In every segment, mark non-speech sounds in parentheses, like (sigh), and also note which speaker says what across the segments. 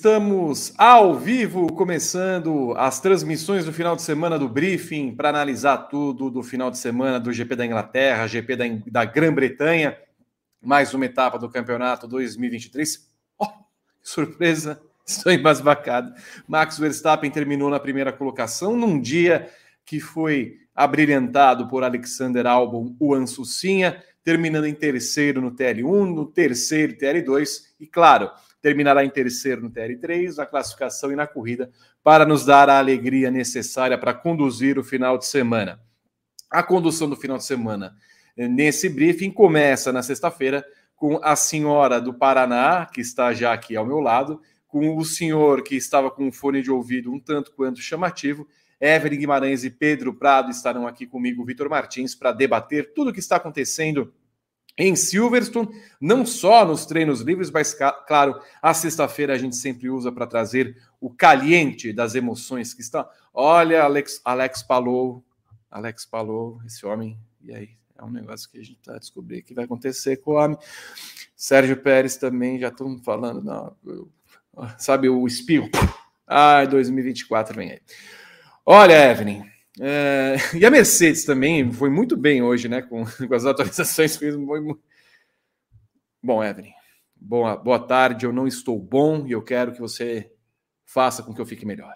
Speaker 1: Estamos ao vivo, começando as transmissões do final de semana do briefing para analisar tudo do final de semana do GP da Inglaterra, GP da, da Grã-Bretanha, mais uma etapa do campeonato 2023. Oh, surpresa, (laughs) estou embasbacado. Max Verstappen terminou na primeira colocação num dia que foi abrilhantado por Alexander Albon, o Ansucinha, terminando em terceiro no TL1, no terceiro TL2 e, claro, terminará em terceiro no TR3, na classificação e na corrida, para nos dar a alegria necessária para conduzir o final de semana. A condução do final de semana eh, nesse briefing começa na sexta-feira com a senhora do Paraná, que está já aqui ao meu lado, com o senhor que estava com um fone de ouvido um tanto quanto chamativo, Evelyn Guimarães e Pedro Prado estarão aqui comigo, Vitor Martins, para debater tudo o que está acontecendo em Silverstone, não só nos treinos livres, mas claro, a sexta-feira a gente sempre usa para trazer o caliente das emoções que estão. Olha, Alex, Alex Palou, Alex Palou, esse homem, e aí? É um negócio que a gente está descobrindo que vai acontecer com o homem. Sérgio Pérez também, já estão falando, não, sabe o espirro? Ai, 2024 vem aí. Olha, Evelyn, é, e a Mercedes também foi muito bem hoje, né? Com, (laughs) com as atualizações. Bom, Evelyn, boa, boa tarde. Eu não estou bom e eu quero que você faça com que eu fique melhor.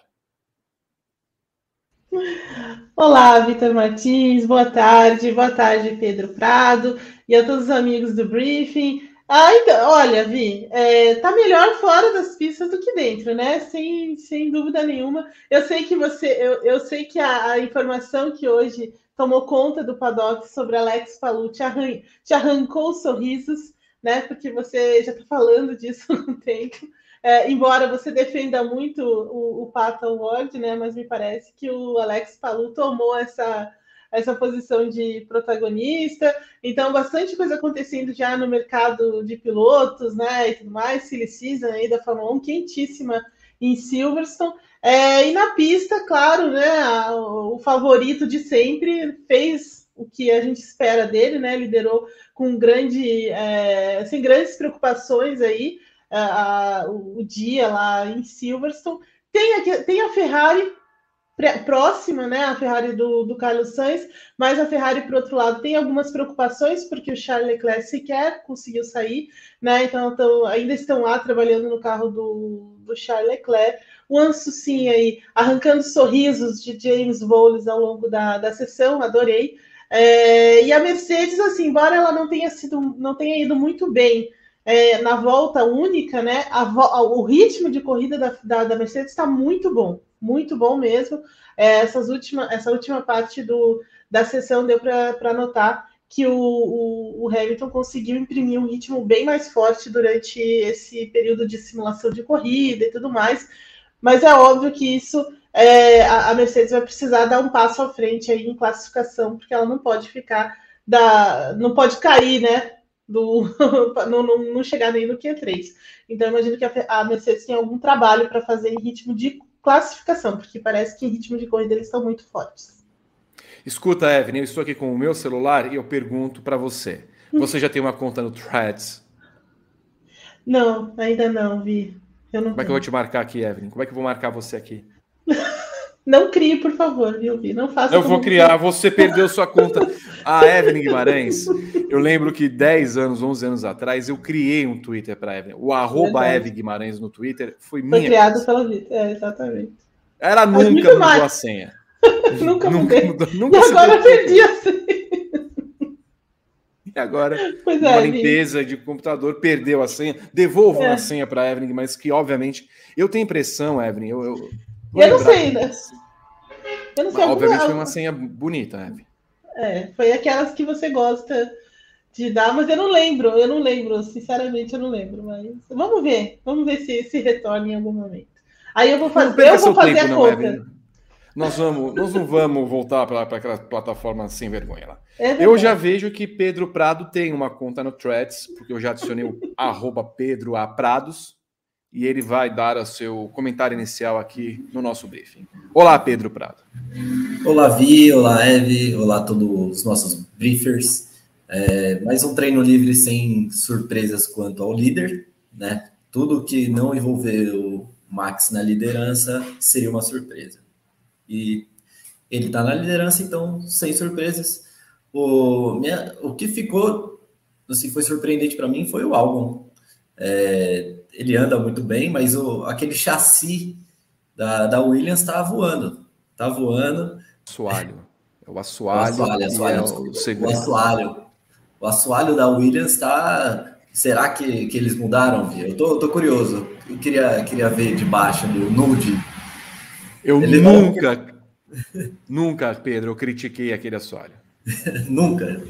Speaker 2: Olá, Vitor Martins, boa tarde, boa tarde, Pedro Prado e a todos os amigos do Briefing. Ah, então, olha, Vi, é, tá melhor fora das pistas do que dentro, né? Sem, sem dúvida nenhuma. Eu sei que você, eu, eu sei que a, a informação que hoje tomou conta do paddock sobre Alex Palu te, arran te arrancou os sorrisos, né? Porque você já está falando disso (laughs) há um tempo. É, embora você defenda muito o, o Pato Award, né? Mas me parece que o Alex Palu tomou essa essa posição de protagonista. Então, bastante coisa acontecendo já no mercado de pilotos, né? E tudo mais, silly season aí da Fórmula 1, quentíssima em Silverstone. É, e na pista, claro, né? A, o favorito de sempre fez o que a gente espera dele, né? Liderou com grande, é, sem grandes preocupações aí a, a, o dia lá em Silverstone. Tem, aqui, tem a Ferrari próxima, né, a Ferrari do, do Carlos Sainz, mas a Ferrari, por outro lado, tem algumas preocupações, porque o Charles Leclerc sequer conseguiu sair, né, então, então ainda estão lá trabalhando no carro do, do Charles Leclerc. O Anso, sim, aí, arrancando sorrisos de James Bowles ao longo da, da sessão, adorei. É, e a Mercedes, assim, embora ela não tenha sido, não tenha ido muito bem é, na volta única, né? A, o ritmo de corrida da, da, da Mercedes está muito bom muito bom mesmo. É, essas última, essa última parte do, da sessão deu para notar que o, o, o, Hamilton conseguiu imprimir um ritmo bem mais forte durante esse período de simulação de corrida e tudo mais. Mas é óbvio que isso é, a, a, Mercedes vai precisar dar um passo à frente aí em classificação, porque ela não pode ficar da, não pode cair, né? Do, (laughs) não, não, não chegar nem no Q3. Então, imagino que a, a Mercedes tem algum trabalho para fazer em ritmo de classificação, porque parece que ritmo de corrida eles estão muito fortes.
Speaker 1: Escuta, Evelyn, eu estou aqui com o meu celular e eu pergunto para você: você já tem uma conta no Threads?
Speaker 2: Não, ainda não, Vi.
Speaker 1: Como é que eu vou te marcar aqui, Evelyn? Como é que eu vou marcar você aqui? (laughs)
Speaker 2: Não crie, por favor, viu, Vi? Não faça.
Speaker 1: Eu vou criar, você perdeu sua conta. (laughs) A Evelyn Guimarães, eu lembro que 10 anos, 11 anos atrás, eu criei um Twitter para Evelyn. O arroba Evelyn Guimarães no Twitter foi, foi minha.
Speaker 2: Foi criado pela Vitor, é, exatamente.
Speaker 1: Ela Mas nunca mudou mais. a senha. (laughs)
Speaker 2: nunca mudei. Nunca, nunca e agora perdi a senha.
Speaker 1: E agora, pois uma é, limpeza de computador, perdeu a senha. Devolvam é. a senha para Evelyn, mas que, obviamente, eu tenho impressão, Evelyn, eu, eu
Speaker 2: eu não sei ainda. Eu
Speaker 1: não sei. Mas, obviamente foi uma senha bonita, Eve.
Speaker 2: É, foi aquelas que você gosta de dar, mas eu não lembro, eu não lembro, sinceramente eu não lembro, mas vamos ver, vamos ver se se retorna em algum momento. Aí eu vou fazer, eu vou fazer tempo, a não, conta.
Speaker 1: Nós, vamos, nós não vamos voltar para aquela plataforma sem vergonha lá. É eu já vejo que Pedro Prado tem uma conta no Threads, porque eu já adicionei o (laughs) arroba Pedro A Prados e ele vai dar o seu comentário inicial aqui no nosso briefing. Olá, Pedro Prado.
Speaker 3: Olá, Vi, olá, Eve, olá a todos os nossos briefers. É, mais um treino livre sem surpresas quanto ao líder, né? tudo que não envolver o Max na liderança seria uma surpresa. E ele está na liderança, então, sem surpresas. O, minha, o que ficou, assim, foi surpreendente para mim foi o álbum. É, ele anda muito bem, mas o, aquele chassi da, da Williams está voando. Está voando.
Speaker 1: Assoalho. É o assoalho. O assoalho,
Speaker 3: assoalho, é o, o, assoalho. O assoalho da Williams está. Será que, que eles mudaram? Eu tô, tô curioso. Eu queria, queria ver de baixo ali, o nude.
Speaker 1: Eu Ele nunca, não... nunca, Pedro, eu critiquei aquele assoalho. (laughs)
Speaker 3: nunca.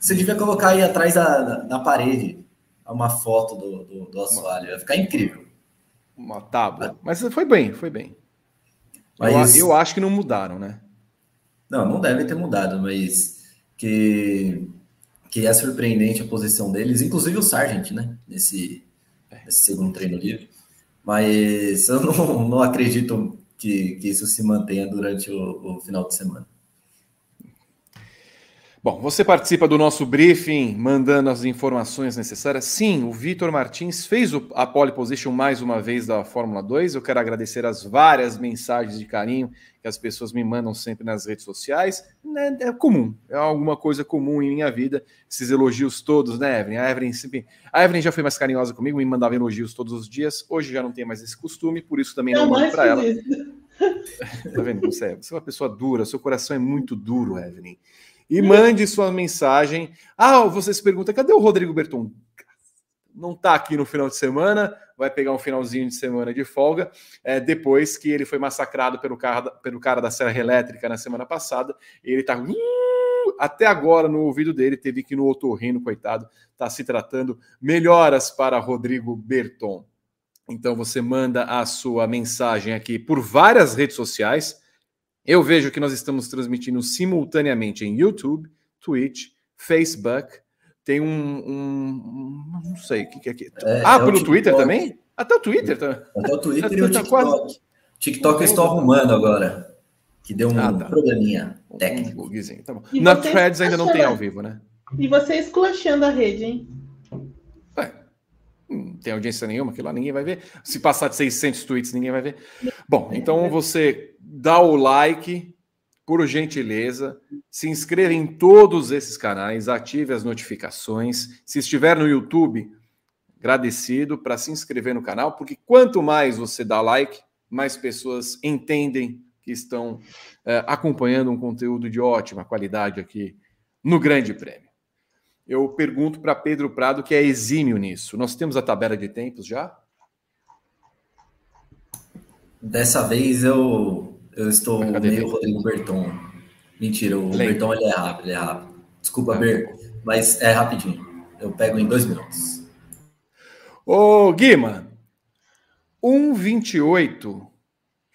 Speaker 3: Você devia colocar aí atrás da, da parede uma foto do, do, do assoalho. Ia ficar incrível.
Speaker 1: Uma tábua. Mas foi bem, foi bem. Mas... Eu, eu acho que não mudaram, né?
Speaker 3: Não, não deve ter mudado, mas que, que é surpreendente a posição deles, inclusive o Sargent, né? Nesse, nesse segundo treino livre. Mas eu não, não acredito que, que isso se mantenha durante o, o final de semana.
Speaker 1: Bom, você participa do nosso briefing, mandando as informações necessárias. Sim, o Vitor Martins fez a pole position mais uma vez da Fórmula 2. Eu quero agradecer as várias mensagens de carinho que as pessoas me mandam sempre nas redes sociais. É, é comum, é alguma coisa comum em minha vida. Esses elogios todos, né, Evelyn? A Evelyn, sempre... a Evelyn já foi mais carinhosa comigo, me mandava elogios todos os dias. Hoje já não tem mais esse costume, por isso também não, não mando para ela. (laughs) tá vendo? É, você é uma pessoa dura, seu coração é muito duro, Evelyn e mande sua mensagem. Ah, você se pergunta, cadê o Rodrigo Berton? Não está aqui no final de semana, vai pegar um finalzinho de semana de folga, é, depois que ele foi massacrado pelo cara, pelo cara da Serra Elétrica na semana passada. Ele está uh, até agora no ouvido dele, teve que ir no otorrino, coitado, está se tratando. Melhoras para Rodrigo Berton. Então você manda a sua mensagem aqui por várias redes sociais eu vejo que nós estamos transmitindo simultaneamente em YouTube, Twitch, Facebook. Tem um. um não sei o que, que é aqui. É, ah, é pelo Twitter também? Até o Twitter também.
Speaker 3: Até o Twitter e o TikTok. Quase... TikTok eu estou arrumando agora. Que deu um ah, tá. probleminha técnico. Um
Speaker 1: tá Na Threads ainda não tem ao vivo, né?
Speaker 2: E você esculachando a rede, hein?
Speaker 1: Não tem audiência nenhuma, que lá ninguém vai ver. Se passar de 600 tweets, ninguém vai ver. Bom, então você dá o like, por gentileza, se inscreva em todos esses canais, ative as notificações. Se estiver no YouTube, agradecido para se inscrever no canal, porque quanto mais você dá like, mais pessoas entendem que estão é, acompanhando um conteúdo de ótima qualidade aqui no Grande Prêmio. Eu pergunto para Pedro Prado, que é exímio nisso. Nós temos a tabela de tempos já?
Speaker 3: Dessa vez eu, eu estou meio Rodrigo Berton. Mentira, o Lembra. Berton ele é rápido, ele é rápido. Desculpa, ah. Ber, mas é rapidinho. Eu pego em dois minutos.
Speaker 1: Ô, Guima, 1,28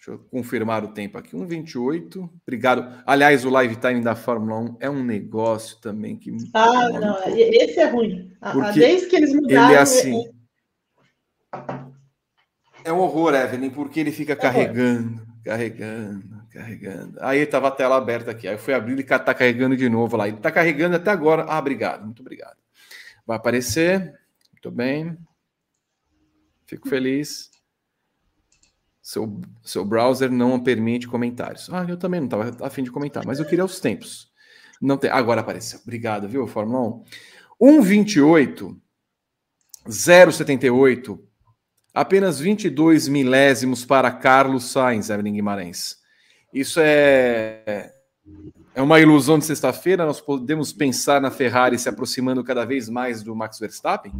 Speaker 1: Deixa eu confirmar o tempo aqui. 1,28. Obrigado. Aliás, o live time da Fórmula 1 é um negócio também que.
Speaker 2: Ah, não. Um esse é ruim. Porque Desde que eles mudaram.
Speaker 1: Ele é assim. É um horror, Evelyn, porque ele fica é carregando, carregando, carregando. Aí estava a tela aberta aqui. Aí eu fui abrir e está carregando de novo lá. Ele está carregando até agora. Ah, obrigado, muito obrigado. Vai aparecer. Muito bem. Fico feliz. Seu, seu browser não permite comentários. Ah, eu também não estava afim de comentar, mas eu queria os tempos. Não tem. Agora apareceu. Obrigado, viu, Fórmula 1? 1,28, 0,78, apenas 22 milésimos para Carlos Sainz, Evelyn Guimarães. Isso é, é uma ilusão de sexta-feira? Nós podemos pensar na Ferrari se aproximando cada vez mais do Max Verstappen?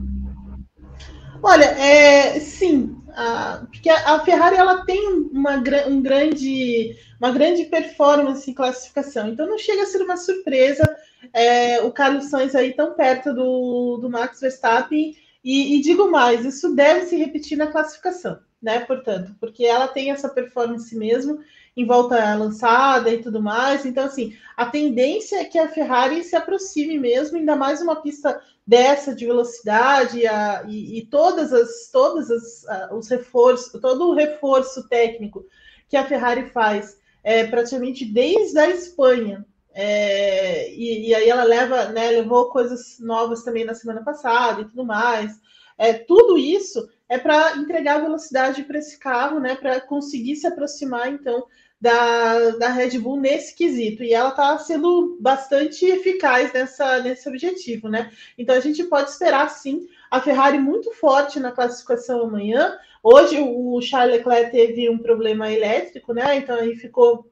Speaker 2: Olha, é, sim, a, porque a, Ferrari ela tem uma, um grande, uma grande performance em classificação, então não chega a ser uma surpresa é, o Carlos Sainz aí tão perto do, do Max Verstappen, e, e, digo mais, isso deve se repetir na classificação, né? Portanto, porque ela tem essa performance mesmo em volta lançada e tudo mais, então assim, a tendência é que a Ferrari se aproxime mesmo, ainda mais uma pista dessa de velocidade a, e, e, todas as todas as a, os reforços, todo o reforço técnico que a Ferrari faz é, praticamente desde a Espanha. É, e, e, aí ela leva, né, levou coisas novas também na semana passada e tudo mais. é, tudo isso é para entregar velocidade para esse carro, né? Para conseguir se aproximar, então, da, da Red Bull nesse quesito. E ela está sendo bastante eficaz nessa, nesse objetivo, né? Então a gente pode esperar sim a Ferrari muito forte na classificação amanhã. Hoje o Charles Leclerc teve um problema elétrico, né? Então aí ficou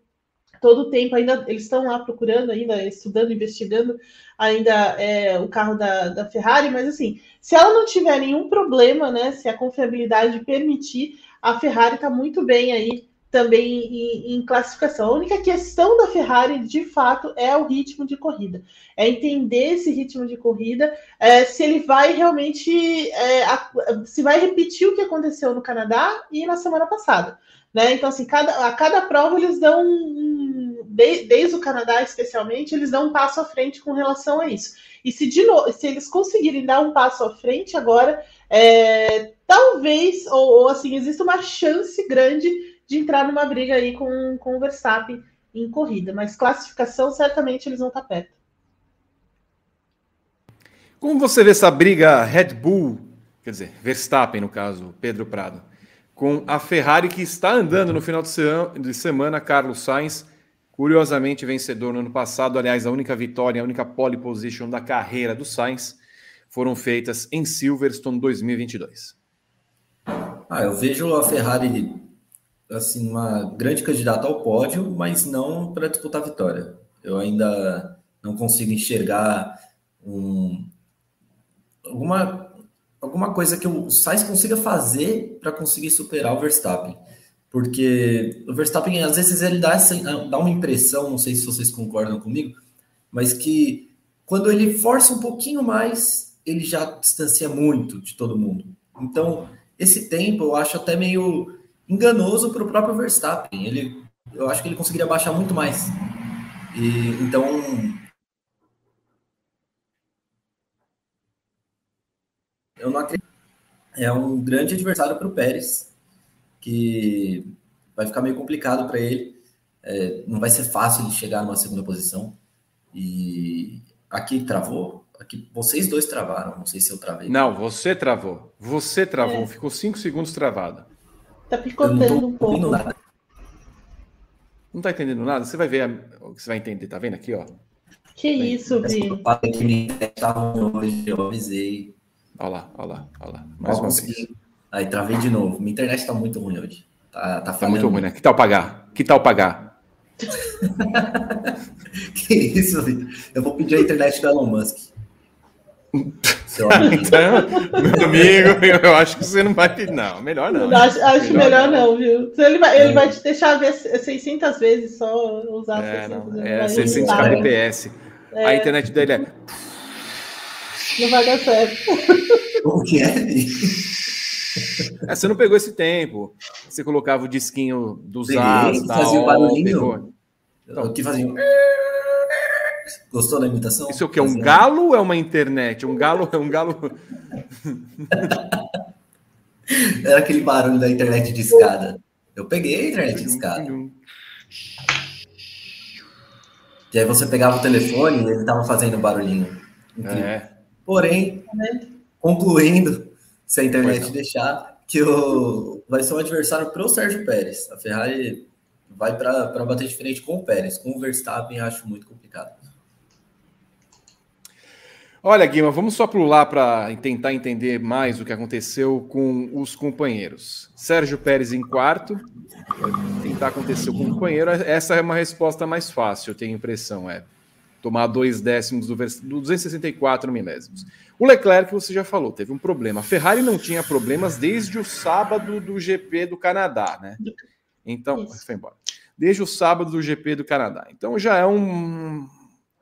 Speaker 2: todo o tempo ainda eles estão lá procurando ainda estudando investigando ainda é, o carro da, da Ferrari mas assim se ela não tiver nenhum problema né se a confiabilidade permitir a Ferrari está muito bem aí também em, em, classificação. A única questão da Ferrari, de fato, é o ritmo de corrida. É entender esse ritmo de corrida, é, se ele vai realmente, é, a, se vai repetir o que aconteceu no Canadá e na semana passada. Né? Então, assim, cada, a cada prova eles dão um, de, desde o Canadá especialmente, eles dão um passo à frente com relação a isso. E se de se eles conseguirem dar um passo à frente agora, é, talvez, ou, ou assim, existe uma chance grande de entrar numa briga aí com, com o Verstappen em corrida, mas classificação certamente eles vão estar perto.
Speaker 1: Como você vê essa briga Red Bull, quer dizer, Verstappen no caso, Pedro Prado, com a Ferrari que está andando no final de semana, Carlos Sainz, curiosamente vencedor no ano passado, aliás, a única vitória, a única pole position da carreira do Sainz foram feitas em Silverstone 2022.
Speaker 3: Ah, eu vejo a Ferrari assim, uma grande candidata ao pódio, mas não para disputar a vitória. Eu ainda não consigo enxergar um, alguma, alguma coisa que o Sainz consiga fazer para conseguir superar o Verstappen. Porque o Verstappen, às vezes, ele dá, essa, dá uma impressão, não sei se vocês concordam comigo, mas que quando ele força um pouquinho mais, ele já distancia muito de todo mundo. Então, esse tempo eu acho até meio enganoso para o próprio Verstappen. Ele, eu acho que ele conseguiria baixar muito mais. E, então, eu não acredito. É um grande adversário para o Pérez, que vai ficar meio complicado para ele. É, não vai ser fácil de chegar numa segunda posição. E aqui travou. Aqui vocês dois travaram. Não sei se eu travei.
Speaker 1: Não, você travou. Você travou. É. Ficou cinco segundos travado.
Speaker 2: Tá picotando um pouco.
Speaker 1: Nada. Não tá entendendo nada? Você vai ver o que você vai entender, tá vendo aqui, ó?
Speaker 2: Que isso, Vi?
Speaker 3: Eu avisei.
Speaker 1: Olha lá, olha lá, olha lá. Mais uma vez.
Speaker 3: Aí travei de novo. Minha internet tá muito ruim hoje. Tá, tá,
Speaker 1: tá muito ruim, né? Que tal pagar? Que tal pagar? (laughs)
Speaker 3: que isso, Vitor? Eu vou pedir a internet do Elon Musk.
Speaker 1: Então, meu amigo, eu acho que você não vai. Não, melhor não.
Speaker 2: Acho, acho melhor, melhor, não, viu? Ele vai, ele é. vai te deixar ver 600 vezes só usar
Speaker 1: é, 600 não, É 600 kbps. É. A internet dele é.
Speaker 2: Não vai dar certo.
Speaker 3: O que é?
Speaker 1: é? Você não pegou esse tempo. Você colocava o disquinho dos Peguei,
Speaker 3: fazia o barulhinho. Então, o que fazia? Gostou da imitação?
Speaker 1: Isso é o que? Um galo ou é uma internet? Um galo é um galo.
Speaker 3: Era (laughs) aquele barulho da internet de escada. Eu peguei a internet de escada. E aí você pegava o telefone e ele estava fazendo barulhinho. É. Porém, concluindo, se a internet deixar, que o... vai ser um adversário para o Sérgio Pérez. A Ferrari vai para bater de frente com o Pérez. Com o Verstappen, acho muito complicado.
Speaker 1: Olha, Guima, vamos só pular para tentar entender mais o que aconteceu com os companheiros. Sérgio Pérez em quarto, tentar acontecer com o companheiro, essa é uma resposta mais fácil, eu tenho a impressão, é tomar dois décimos do, do 264 milésimos. O Leclerc, você já falou, teve um problema. A Ferrari não tinha problemas desde o sábado do GP do Canadá, né? Então, Isso. foi embora. Desde o sábado do GP do Canadá. Então já é um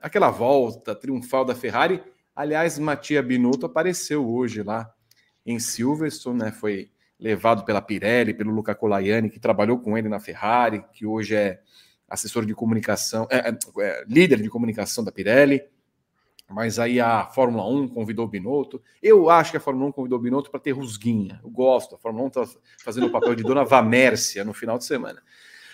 Speaker 1: aquela volta triunfal da Ferrari Aliás, Matia Binotto apareceu hoje lá em Silverstone, né? Foi levado pela Pirelli, pelo Luca Colaiani, que trabalhou com ele na Ferrari, que hoje é assessor de comunicação, é, é, é, líder de comunicação da Pirelli. Mas aí a Fórmula 1 convidou o Binotto. Eu acho que a Fórmula 1 convidou o Binotto para ter rusguinha. Eu gosto. A Fórmula 1 está fazendo o papel de dona Vamércia no final de semana.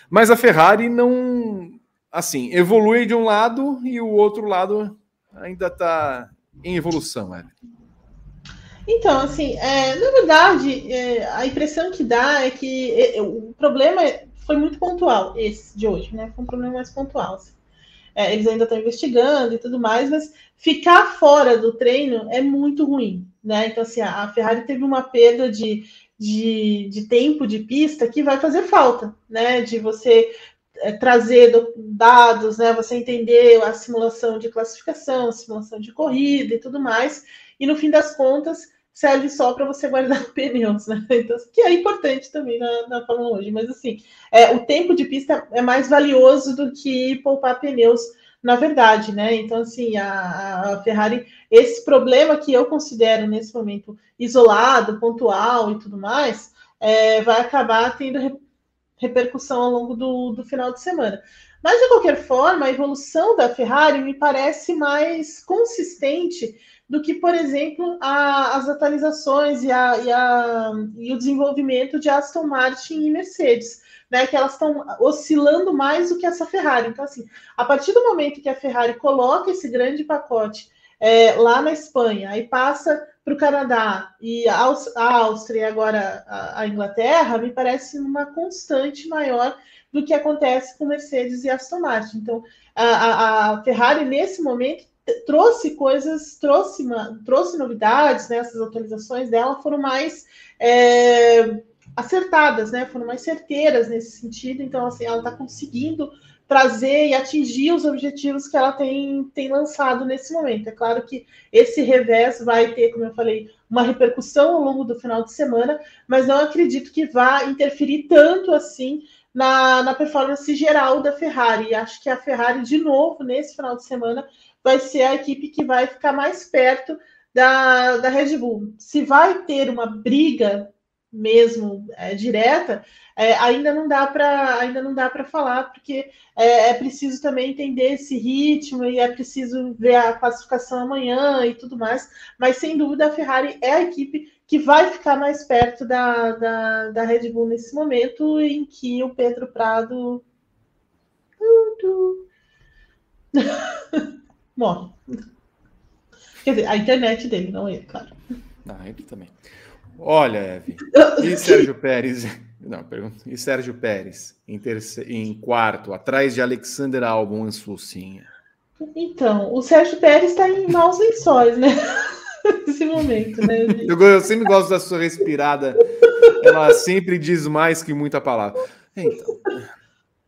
Speaker 1: Mas a Ferrari não. Assim, evolui de um lado e o outro lado ainda está em evolução, Hélio.
Speaker 2: Então, assim, é, na verdade, é, a impressão que dá é que é, o problema foi muito pontual, esse de hoje, né? Foi um problema mais pontual. Assim. É, eles ainda estão investigando e tudo mais, mas ficar fora do treino é muito ruim, né? Então, assim, a Ferrari teve uma perda de, de, de tempo de pista que vai fazer falta, né? De você é, trazer dados, né? Você entender a simulação de classificação, simulação de corrida e tudo mais. E no fim das contas, serve só para você guardar (laughs) pneus, né? Então, que é importante também na, na Fórmula hoje. Mas assim, é, o tempo de pista é mais valioso do que poupar pneus, na verdade, né? Então, assim, a, a Ferrari, esse problema que eu considero nesse momento isolado, pontual e tudo mais, é, vai acabar tendo repercussão ao longo do, do final de semana. Mas, de qualquer forma, a evolução da Ferrari me parece mais consistente do que, por exemplo, a, as atualizações e, a, e, a, e, o desenvolvimento de Aston Martin e Mercedes, né? Que elas estão oscilando mais do que essa Ferrari. Então, assim, a partir do momento que a Ferrari coloca esse grande pacote é, lá na Espanha, aí passa para o Canadá e a, Áustria e agora a, Inglaterra, me parece uma constante maior do que acontece com Mercedes e Aston Martin. Então, a, a Ferrari, nesse momento, trouxe coisas, trouxe, trouxe novidades, né? Essas atualizações dela foram mais é, acertadas, né? Foram mais certeiras nesse sentido. Então, assim, ela está conseguindo trazer e atingir os objetivos que ela tem, tem lançado nesse momento. É claro que esse revés vai ter, como eu falei, uma repercussão ao longo do final de semana, mas não acredito que vá interferir tanto assim na, na performance geral da Ferrari. Acho que a Ferrari, de novo, nesse final de semana, vai ser a equipe que vai ficar mais perto da, da Red Bull. Se vai ter uma briga mesmo é, direta, é, ainda não dá para ainda não dá para falar porque é, é, preciso também entender esse ritmo e é preciso ver a classificação amanhã e tudo mais. Mas sem dúvida a Ferrari é a equipe que vai ficar mais perto da, da, da Red Bull nesse momento em que o Pedro Prado (laughs) morre. Quer dizer, a internet dele, não ele, claro.
Speaker 1: Ah, ele também. Olha, Eve, e (laughs) Sérgio Pérez? Não, pergunta. E Sérgio Pérez em, terce... em quarto, atrás de Alexander Albon Lucinha.
Speaker 2: Então, o Sérgio Pérez está em maus lençóis, né? (laughs) Nesse momento, né?
Speaker 1: Eu, eu sempre gosto da sua respirada. Ela sempre diz mais que muita palavra. Então.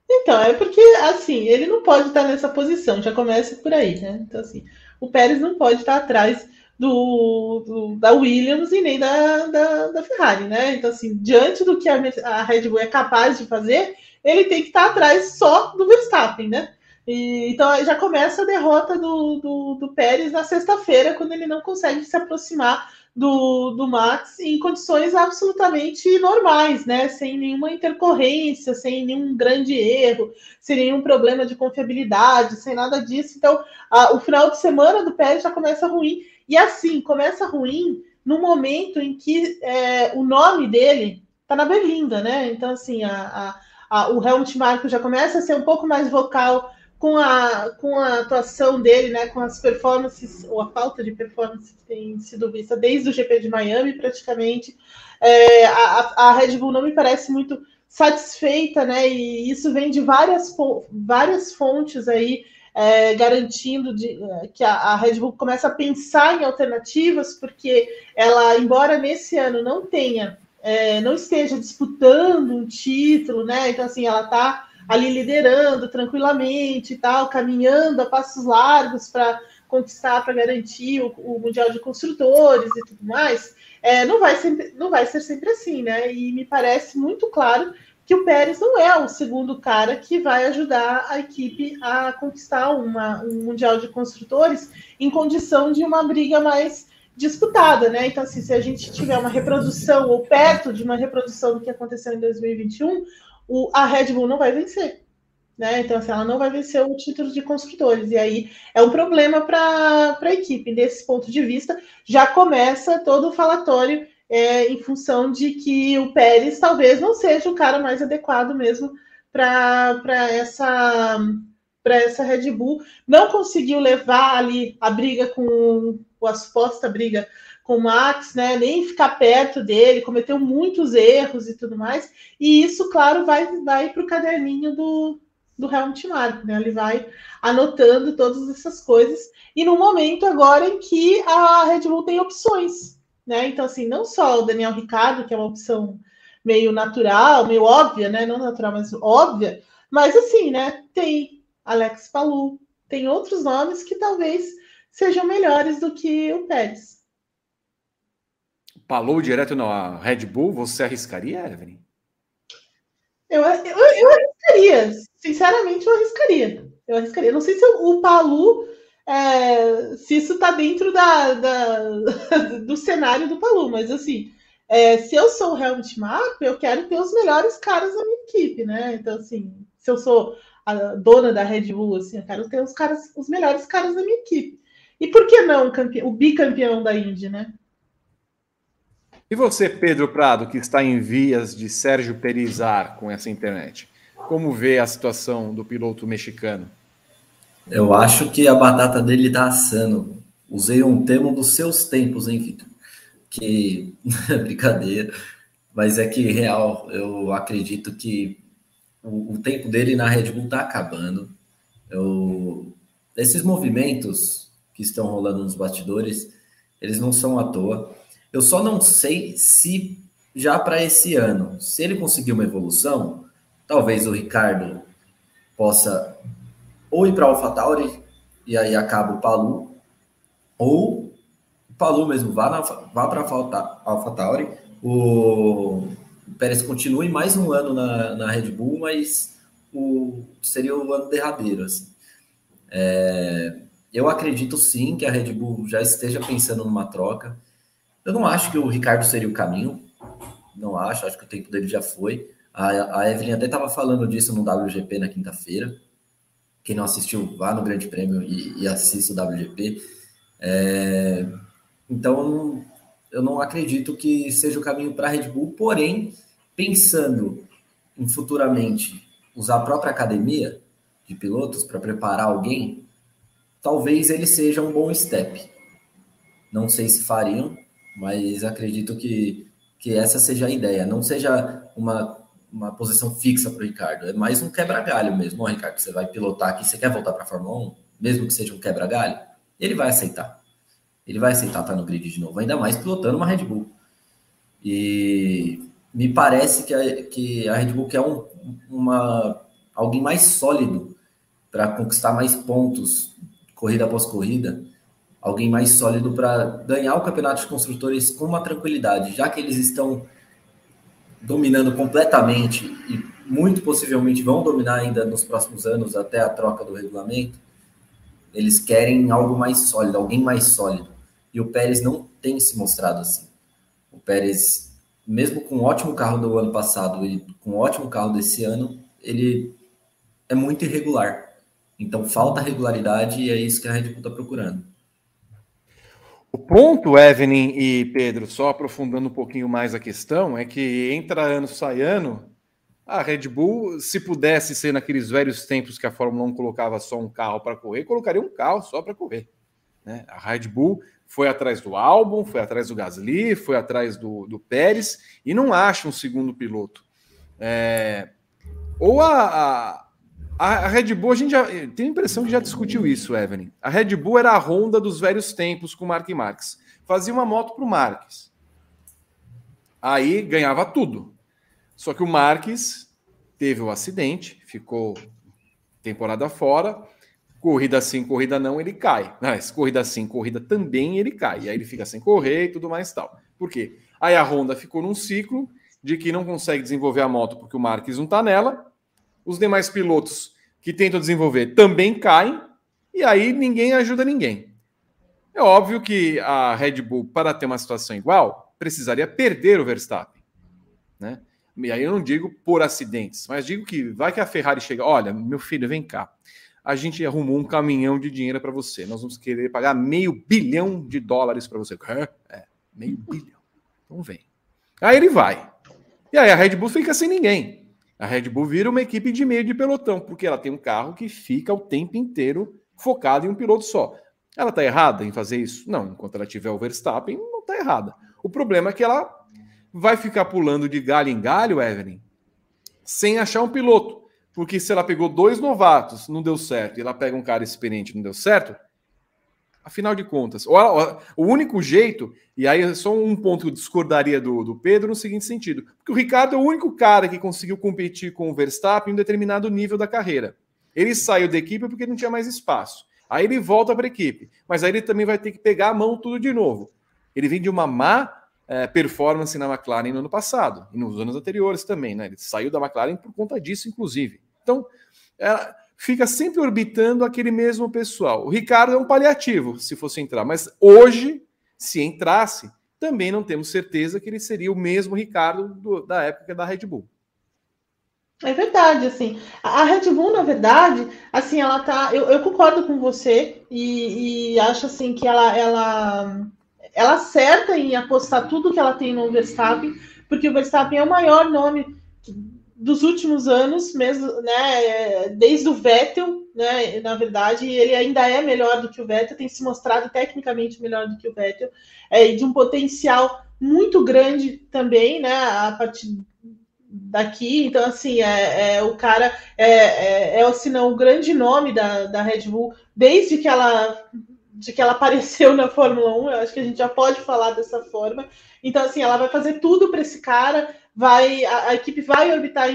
Speaker 2: Então, é porque, assim, ele não pode estar nessa posição, já começa por aí, né? Então, assim, o Pérez não pode estar atrás do, do da Williams e nem da, da, da, Ferrari, né? Então, assim, diante do que a, a, Red Bull é capaz de fazer, ele tem que estar atrás só do Verstappen, né? E, então, já começa a derrota do, do, do Pérez na sexta-feira, quando ele não consegue se aproximar do, do Max em condições absolutamente normais, né? Sem nenhuma intercorrência, sem nenhum grande erro, sem nenhum problema de confiabilidade, sem nada disso. Então, a, o final de semana do Pérez já começa ruim. E assim, começa ruim no momento em que é, o nome dele tá na berlinda, né? Então, assim, a, a, a, o Helmut Marko já começa a ser um pouco mais vocal com a, com a atuação dele, né, com as performances, ou a falta de performance que tem sido vista desde o GP de Miami, praticamente, é, a, a Red Bull não me parece muito satisfeita, né, e isso vem de várias, várias fontes aí, é, garantindo de, é, que a, a, Red Bull começa a pensar em alternativas, porque ela, embora nesse ano não tenha, é, não esteja disputando um título, né, então assim, ela está ali liderando tranquilamente e tal, caminhando a passos largos para conquistar, para garantir o, o, Mundial de Construtores e tudo mais, é, não, vai sempre, não vai ser sempre assim, né? E me parece muito claro que o Pérez não é o segundo cara que vai ajudar a equipe a conquistar uma, um Mundial de Construtores em condição de uma briga mais disputada, né? Então, assim, se a gente tiver uma reprodução ou perto de uma reprodução do que aconteceu em 2021, o, a Red Bull não vai vencer. Né? Então, assim, ela não vai vencer o título de construtores. E aí é um problema para a equipe. Desse ponto de vista, já começa todo o falatório é, em função de que o Pérez talvez não seja o cara mais adequado mesmo para essa para essa Red Bull. Não conseguiu levar ali a briga com a suposta briga com o Max, né? Nem ficar perto dele, cometeu muitos erros e tudo mais. E isso, claro, vai, vai para o caderninho do, do Helmut Marko, né? Ele vai anotando todas essas coisas. E no momento agora em que a Red Bull tem opções, né? Então, assim, não só o Daniel Ricardo, que é uma opção meio natural, meio óbvia, né? Não natural, mas óbvia. Mas assim, né? Tem Alex Palu, tem outros nomes que talvez sejam melhores do que o Pérez.
Speaker 1: Palu direto na Red Bull, você arriscaria, Evelyn?
Speaker 2: Eu, eu, eu arriscaria, sinceramente, eu arriscaria. Eu arriscaria. Não sei se o Palu, é, se isso está dentro da, da, (laughs) do cenário do Palu, mas assim, é, se eu sou o Helmut eu quero ter os melhores caras da minha equipe, né? Então, assim, se eu sou a dona da Red Bull, assim, eu quero ter os caras, os melhores caras da minha equipe. E por que não o bicampeão da Indy, né?
Speaker 1: E você, Pedro Prado, que está em vias de Sérgio Perizar com essa internet, como vê a situação do piloto mexicano?
Speaker 3: Eu acho que a batata dele está assando. Usei um termo dos seus tempos, hein, Vitor? Que (laughs) brincadeira, mas é que real, eu acredito que o, o tempo dele na Red Bull está acabando. Eu, esses movimentos que estão rolando nos bastidores, eles não são à toa. Eu só não sei se já para esse ano, se ele conseguir uma evolução, talvez o Ricardo possa ou ir para AlphaTauri e aí acaba o Palu, ou o Palu mesmo vá, vá para AlphaTauri, o Pérez continue mais um ano na, na Red Bull, mas o, seria o ano derradeiro. Assim. É, eu acredito sim que a Red Bull já esteja pensando numa troca. Eu não acho que o Ricardo seria o caminho, não acho, acho que o tempo dele já foi. A, a Evelyn até estava falando disso no WGP na quinta-feira. Quem não assistiu, vá no Grande Prêmio e, e assista o WGP. É, então, eu não acredito que seja o caminho para a Red Bull, porém, pensando em futuramente usar a própria academia de pilotos para preparar alguém, talvez ele seja um bom step. Não sei se fariam, mas acredito que, que essa seja a ideia. Não seja uma, uma posição fixa para o Ricardo, é mais um quebra-galho mesmo. Ó, Ricardo, você vai pilotar aqui, você quer voltar para a Fórmula 1, mesmo que seja um quebra-galho? Ele vai aceitar ele vai aceitar estar no grid de novo, ainda mais pilotando uma Red Bull. E me parece que a, que a Red Bull quer um, uma, alguém mais sólido para conquistar mais pontos, corrida após corrida, alguém mais sólido para ganhar o campeonato de construtores com uma tranquilidade, já que eles estão dominando completamente e muito possivelmente vão dominar ainda nos próximos anos até a troca do regulamento. Eles querem algo mais sólido, alguém mais sólido. E o Pérez não tem se mostrado assim. O Pérez, mesmo com um ótimo carro do ano passado e com um ótimo carro desse ano, ele é muito irregular. Então falta regularidade e é isso que a Red Bull está procurando.
Speaker 1: O ponto, Evelyn e Pedro, só aprofundando um pouquinho mais a questão, é que entra ano, sai ano, a Red Bull, se pudesse ser naqueles velhos tempos que a Fórmula 1 colocava só um carro para correr, colocaria um carro só para correr. Né? A Red Bull foi atrás do álbum, foi atrás do Gasly, foi atrás do, do Pérez e não acha um segundo piloto. É, ou a, a, a, Red Bull, a gente já tem a impressão que já discutiu isso, Evelyn. A Red Bull era a Honda dos velhos tempos com o Mark Marques. Fazia uma moto para o Marques. Aí ganhava tudo. Só que o Marques teve o acidente, ficou temporada fora corrida sim, corrida não, ele cai. Mas corrida sim, corrida também, ele cai. E aí ele fica sem correr e tudo mais tal. Por quê? Aí a Honda ficou num ciclo de que não consegue desenvolver a moto porque o Marques não está nela. Os demais pilotos que tentam desenvolver também caem. E aí ninguém ajuda ninguém. É óbvio que a Red Bull, para ter uma situação igual, precisaria perder o Verstappen. Né? E aí eu não digo por acidentes, mas digo que vai que a Ferrari chega, olha, meu filho, vem cá a gente arrumou um caminhão de dinheiro para você. Nós vamos querer pagar meio bilhão de dólares para você. É, meio bilhão. Então vem. Aí ele vai. E aí a Red Bull fica sem ninguém. A Red Bull vira uma equipe de meio de pelotão, porque ela tem um carro que fica o tempo inteiro focado em um piloto só. Ela está errada em fazer isso? Não, enquanto ela tiver o Verstappen, não tá errada. O problema é que ela vai ficar pulando de galho em galho, Evelyn, sem achar um piloto. Porque se ela pegou dois novatos, não deu certo, e ela pega um cara experiente, não deu certo, afinal de contas, o, o único jeito, e aí é só um ponto que eu discordaria do, do Pedro no seguinte sentido, porque o Ricardo é o único cara que conseguiu competir com o Verstappen em um determinado nível da carreira. Ele saiu da equipe porque não tinha mais espaço. Aí ele volta para a equipe, mas aí ele também vai ter que pegar a mão tudo de novo. Ele vem de uma má é, performance na McLaren no ano passado e nos anos anteriores também, né? Ele saiu da McLaren por conta disso, inclusive. Então, é, fica sempre orbitando aquele mesmo pessoal. O Ricardo é um paliativo, se fosse entrar, mas hoje, se entrasse, também não temos certeza que ele seria o mesmo Ricardo do, da época da Red Bull.
Speaker 2: É verdade, assim. A Red Bull, na verdade, assim, ela tá. Eu, eu concordo com você e, e, acho assim que ela, ela, ela acerta em apostar tudo que ela tem no Verstappen, porque o Verstappen é o maior nome dos últimos anos, mesmo, né? Desde o Vettel, né? Na verdade, ele ainda é melhor do que o Vettel, tem se mostrado tecnicamente melhor do que o Vettel, é, de um potencial muito grande também, né? A partir daqui, então assim, é, é o cara é, é, é se não o grande nome da, da Red Bull desde que ela de que ela apareceu na Fórmula 1, eu acho que a gente já pode falar dessa forma. Então, assim, ela vai fazer tudo para esse cara, vai a, a, equipe vai orbitar,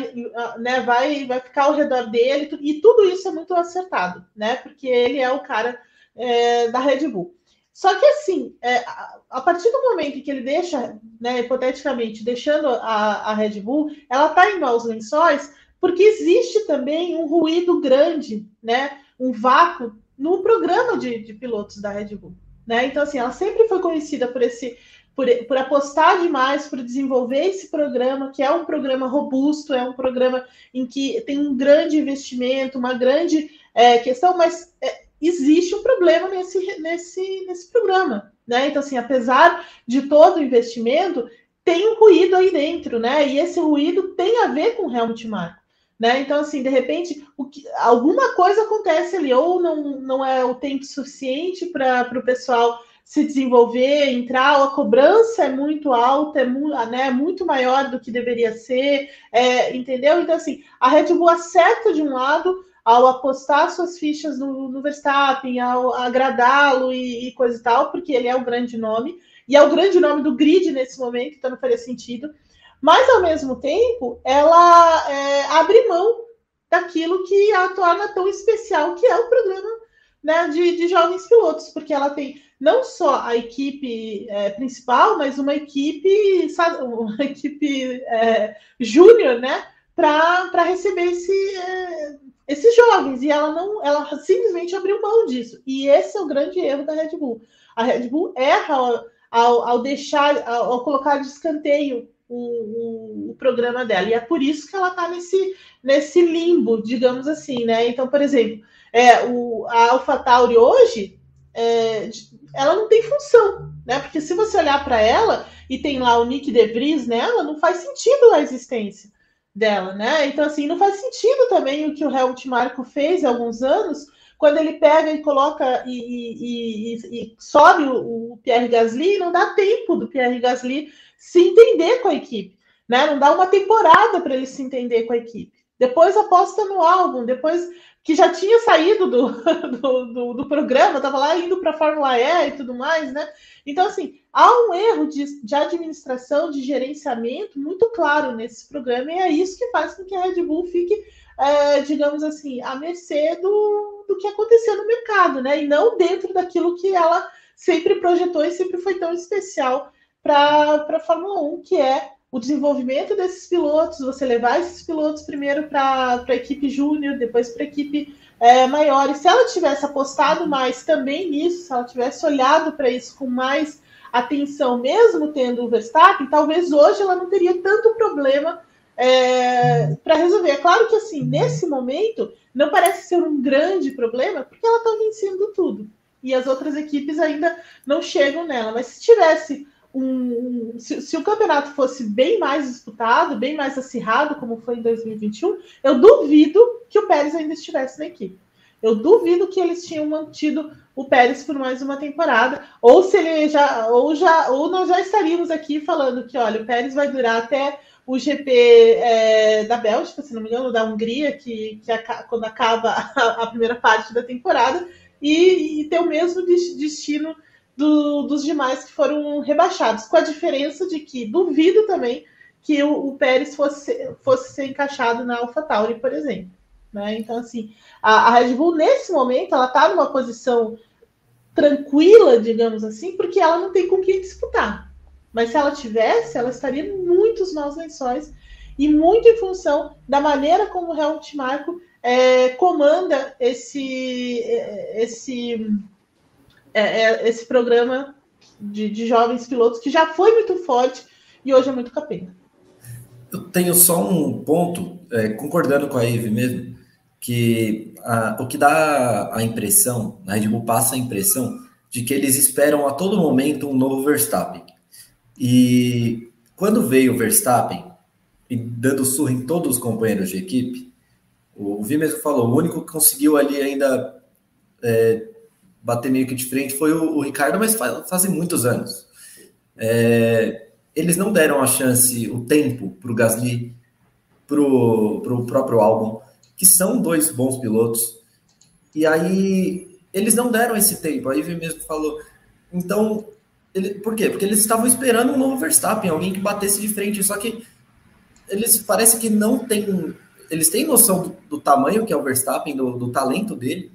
Speaker 2: né? Vai, vai ficar ao redor dele, e tudo isso é muito acertado, né? Porque ele é o cara é, da Red Bull. Só que assim, é, a partir do momento que ele deixa, né, hipoteticamente, deixando a, a Red Bull, ela está em maus lençóis, porque existe também um ruído grande, né, um vácuo no programa de, de pilotos da Red Bull. Né? Então, assim, ela sempre foi conhecida por esse. Por, por apostar demais, por desenvolver esse programa, que é um programa robusto, é um programa em que tem um grande investimento, uma grande é, questão, mas é, existe um problema nesse, nesse, nesse programa. Né? Então, assim, apesar de todo o investimento, tem um ruído aí dentro, né? E esse ruído tem a ver com o Helmut Marko. Né? Então, assim, de repente, que, alguma coisa acontece ali, ou não, não é o tempo suficiente para o pessoal se desenvolver, entrar, ou a cobrança é muito alta, é mu né, muito maior do que deveria ser, é, entendeu? Então, assim, a Red Bull acerta de um lado, ao apostar suas fichas no, no Verstappen, ao agradá-lo e, e, coisa e tal, porque ele é o grande nome, e é o grande nome do grid nesse momento, então não faria sentido. Mas, ao mesmo tempo, ela é, abre mão daquilo que a torna tão especial, que é o programa né, de, de jovens pilotos, porque ela tem não só a equipe é, principal, mas uma equipe, uma equipe é, júnior, né, para receber esse, é, esses jovens, e ela não, ela simplesmente abriu mão disso. E esse é o grande erro da Red Bull. A Red Bull erra ao, ao, ao deixar, ao, ao, colocar de escanteio o, o, o, programa dela. E é por isso que ela está nesse, nesse limbo, digamos assim, né? Então, por exemplo, é, o, a AlphaTauri hoje, é, ela não tem função, né? Porque se você olhar para ela e tem lá o Nick DeVries nela, não faz sentido a existência dela, né? Então, assim, não faz sentido também o que o Helmut Marko fez há alguns anos, quando ele pega e coloca e, e, e, e sobe o, o, Pierre Gasly, não dá tempo do Pierre Gasly se entender com a equipe, né? Não dá uma temporada para ele se entender com a equipe. Depois aposta no álbum, depois que já tinha saído do, (laughs) do, do, do programa, estava lá indo para a Fórmula E e tudo mais, né? Então, assim, há um erro de, de administração, de gerenciamento muito claro nesse programa, e é isso que faz com que a Red Bull fique, é, digamos assim, à mercê do, do que aconteceu no mercado, né? E não dentro daquilo que ela sempre projetou e sempre foi tão especial para a Fórmula 1, que é o desenvolvimento desses pilotos, você levar esses pilotos primeiro para a equipe júnior, depois para a equipe é, maior. E se ela tivesse apostado mais também nisso, se ela tivesse olhado para isso com mais atenção, mesmo tendo o Verstappen, talvez hoje ela não teria tanto problema é, para resolver. É claro que assim, nesse momento, não parece ser um grande problema, porque ela está vencendo tudo. E as outras equipes ainda não chegam nela. Mas se tivesse um, se, se, o campeonato fosse bem mais disputado, bem mais acirrado, como foi em 2021, eu duvido que o Pérez ainda estivesse na equipe. Eu duvido que eles tinham mantido o Pérez por mais uma temporada, ou se ele já, ou já, ou nós já estaríamos aqui falando que, olha, o Pérez vai durar até o GP é, da Bélgica, se não me engano, da Hungria, que, que a, quando acaba (laughs) a, a, primeira parte da temporada, e, e ter o mesmo destino do, dos demais que foram rebaixados, com a diferença de que duvido também que o, o Pérez fosse, fosse ser encaixado na AlphaTauri, por exemplo. Né? Então, assim, a, a Red Bull, nesse momento, ela está numa posição tranquila, digamos assim, porque ela não tem com quem disputar. Mas se ela tivesse, ela estaria em muitos maus lençóis e muito em função da maneira como o Helmut Marko é, comanda esse, esse, é, é, esse programa de, de jovens pilotos que já foi muito forte e hoje é muito capenga.
Speaker 3: Eu tenho só um ponto, é, concordando com a Eve mesmo, que a, o que dá a impressão, a Red Bull passa a impressão de que eles esperam a todo momento um novo Verstappen. E quando veio o Verstappen, e dando surra em todos os companheiros de equipe, o Vi falou, o único que conseguiu ali ainda é, bater meio que de frente foi o, o Ricardo, mas faz, fazem muitos anos. É, eles não deram a chance, o tempo para o Gasly, para o próprio álbum, que são dois bons pilotos. E aí eles não deram esse tempo. Aí Vi mesmo falou. Então ele, por quê? Porque eles estavam esperando um novo Verstappen, alguém que batesse de frente. Só que eles parece que não têm. Eles têm noção do, do tamanho que é o Verstappen, do, do, talento dele,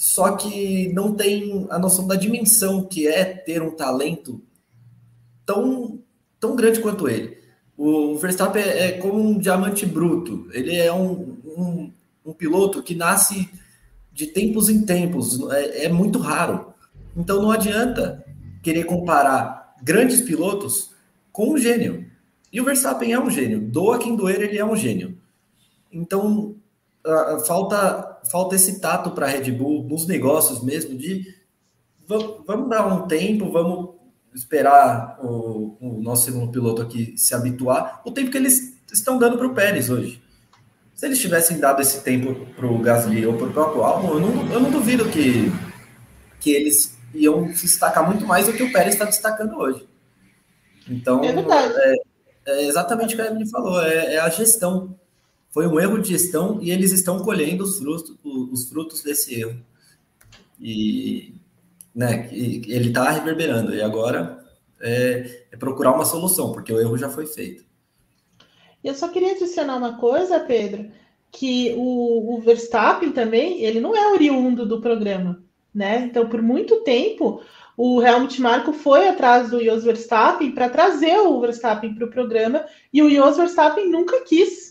Speaker 3: só que não tem a noção da dimensão que é ter um talento tão, tão grande quanto ele. O Verstappen é, é como um diamante bruto. Ele é um, um, um piloto que nasce de tempos em tempos. É, é muito raro. Então não adianta querer comparar grandes pilotos com um gênio. E o Verstappen é um gênio. Doa quem doer, ele é um gênio. Então, falta, falta esse tato para a Red Bull, nos negócios mesmo, de vamos dar um tempo, vamos esperar o, o, nosso segundo piloto aqui se habituar. O tempo que eles estão dando para o Pérez hoje. Se eles tivessem dado esse tempo para o Gasly ou para o próprio Albon, eu não, eu não duvido que, que eles iam se destacar muito mais do que o Pérez está destacando hoje. Então, é, é, é, exatamente o que a Evelyn falou, é, é, a gestão. Foi um erro de gestão e eles estão colhendo os frutos, os frutos desse erro. E, né, ele está reverberando. E agora é, é procurar uma solução, porque o erro já foi feito.
Speaker 2: Eu só queria adicionar uma coisa, Pedro, que o, o Verstappen também, ele não é oriundo do programa né? Então, por muito tempo, o Helmut Marko foi atrás do Jos Verstappen para trazer o Verstappen para o programa e o Jos Verstappen nunca quis,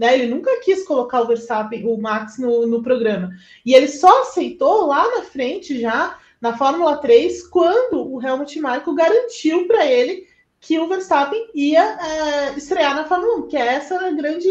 Speaker 2: né? Ele nunca quis colocar o Verstappen, o Max no, no programa. E ele só aceitou lá na frente já na Fórmula 3 quando o Helmut Marko garantiu para ele que o Verstappen ia é, estrear na Fórmula 1, que é essa grande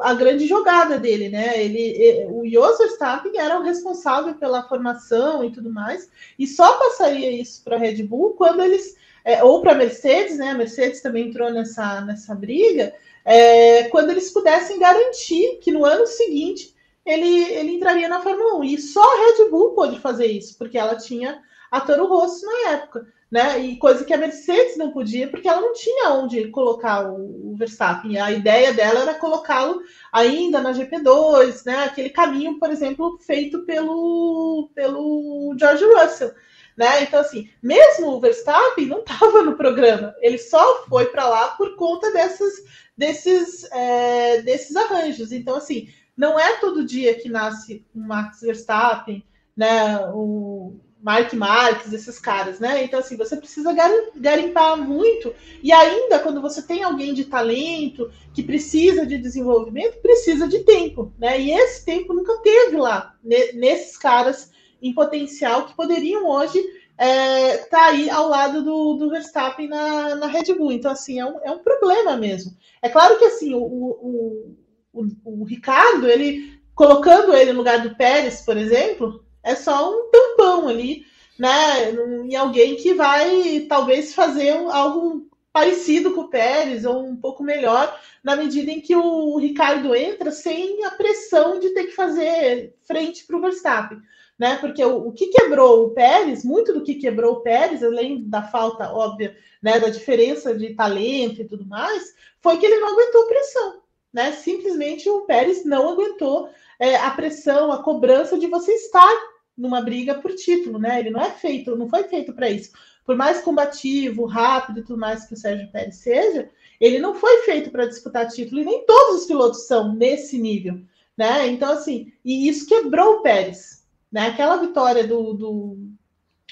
Speaker 2: a grande jogada dele, né? Ele, o Jos Verstappen era o responsável pela formação e tudo mais, e só passaria isso para a Red Bull quando eles, é, ou para a Mercedes, né? A Mercedes também entrou nessa, nessa briga, é, quando eles pudessem garantir que no ano seguinte ele, ele entraria na Fórmula 1. E só a Red Bull pôde fazer isso, porque ela tinha a Toro Rosso na época né? E coisa que a Mercedes não podia, porque ela não tinha onde colocar o, o Verstappen. A ideia dela era colocá-lo ainda na GP2, né? Aquele caminho, por exemplo, feito pelo, pelo George Russell. Né? Então, assim, mesmo o Verstappen não estava no programa, ele só foi para lá por conta dessas, desses, é, desses arranjos. Então, assim, não é todo dia que nasce o Max Verstappen, né? O, Mark Marques, esses caras, né? Então, assim, você precisa garimpar muito. E ainda, quando você tem alguém de talento, que precisa de desenvolvimento, precisa de tempo, né? E esse tempo nunca teve lá, nesses caras em potencial que poderiam hoje estar é, tá aí ao lado do, do Verstappen na, na Red Bull. Então, assim, é um, é um problema mesmo. É claro que, assim, o, o, o, o Ricardo, ele colocando ele no lugar do Pérez, por exemplo, é só um tampão ali, né? Em alguém que vai talvez fazer algo parecido com o Pérez ou um pouco melhor, na medida em que o Ricardo entra sem a pressão de ter que fazer frente para o Verstappen. Né? Porque o, o, que quebrou o Pérez, muito do que quebrou o Pérez, além da falta óbvia, né, da diferença de talento e tudo mais, foi que ele não aguentou pressão. Né? Simplesmente o Pérez não aguentou é, a pressão, a cobrança de você estar numa briga por título, né? Ele não é feito, não foi feito para isso por mais combativo, rápido e tudo mais que o Sérgio Pérez seja, ele não foi feito para disputar título, e nem todos os pilotos são nesse nível, né? Então, assim, e isso quebrou o Pérez, né? Aquela vitória do, do,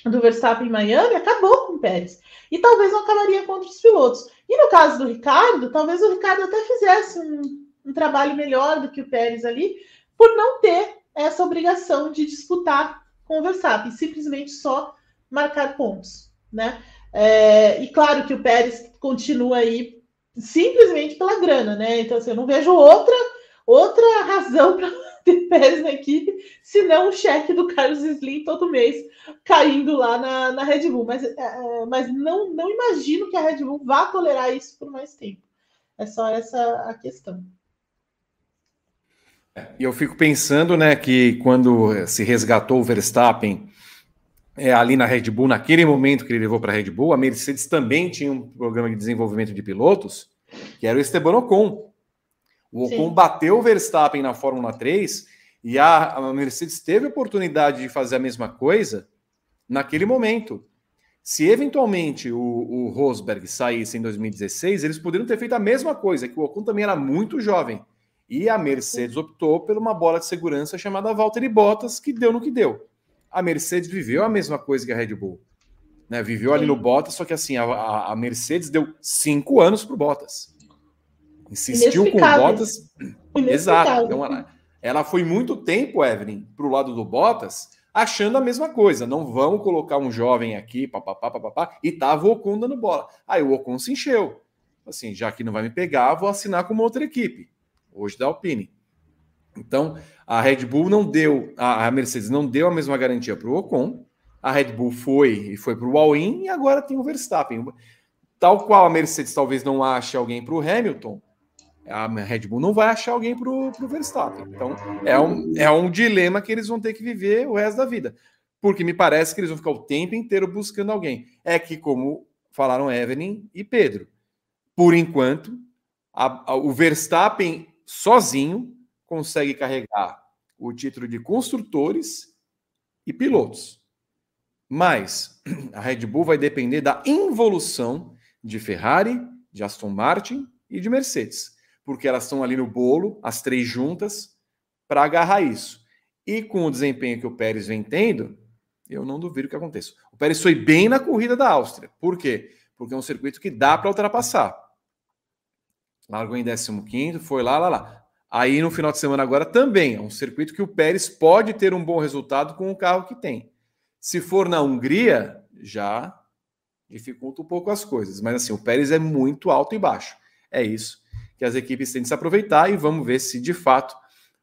Speaker 2: do Verstappen em Miami acabou com o Pérez. E talvez não acabaria contra os pilotos. E no caso do Ricardo, talvez o Ricardo até fizesse um, um trabalho melhor do que o Pérez ali, por não ter essa obrigação de disputar com o Verstappen, simplesmente só marcar pontos né? É, e claro que o Pérez continua aí simplesmente pela grana, né? Então, assim, eu não vejo outra, outra razão para (laughs) ter Pérez na equipe, senão o cheque do Carlos Slim todo mês caindo lá na, na Red Bull. Mas, é, é, mas não, não imagino que a Red Bull vá tolerar isso por mais tempo. É só essa a questão.
Speaker 1: E eu fico pensando, né, que quando se resgatou o Verstappen é, ali na Red Bull, naquele momento que ele levou para a Red Bull, a Mercedes também tinha um programa de desenvolvimento de pilotos, que era o Esteban Ocon. O Ocon Sim. bateu o Verstappen na Fórmula 3 e a, a Mercedes teve a oportunidade de fazer a mesma coisa naquele momento. Se eventualmente o, o, Rosberg saísse em 2016, eles poderiam ter feito a mesma coisa, que o Ocon também era muito jovem. E a Mercedes optou por uma bola de segurança chamada Valtteri Bottas, que deu no que deu a Mercedes viveu a mesma coisa que a Red Bull. Né? Viveu ali no Bottas, só que assim, a, a Mercedes deu cinco anos para o Bottas. Insistiu com o Bottas. Exato. Então, ela, ela foi muito tempo, Evelyn, para o lado do Bottas, achando a mesma coisa. Não vão colocar um jovem aqui, papapá, papapá, e tava o Ocon dando bola. Aí o Ocon se encheu. Assim, já que não vai me pegar, vou assinar com uma outra equipe. Hoje da Alpine. Então, a Red Bull não deu, a Mercedes não deu a mesma garantia para o Ocon. A Red Bull foi e foi para o All-in e agora tem o Verstappen. Tal qual a Mercedes talvez não ache alguém para o Hamilton, a Red Bull não vai achar alguém para o Verstappen. Então, é um, é um dilema que eles vão ter que viver o resto da vida. Porque me parece que eles vão ficar o tempo inteiro buscando alguém. É que, como falaram Evelyn e Pedro, por enquanto, a, a, o Verstappen sozinho consegue carregar o título de construtores e pilotos. Mas a Red Bull vai depender da involução de Ferrari, de Aston Martin e de Mercedes, porque elas estão ali no bolo, as três juntas, para agarrar isso. E com o desempenho que o Pérez vem tendo, eu não duvido que aconteça. O Pérez foi bem na corrida da Áustria. Por quê? Porque é um circuito que dá para ultrapassar. Largou em 15, foi lá, lá, lá. Aí no final de semana agora também é um circuito que o Pérez pode ter um bom resultado com o carro que tem. Se for na Hungria, já dificulta um pouco as coisas. Mas assim, o Pérez é muito alto e baixo. É isso que as equipes têm de se aproveitar e vamos ver se de fato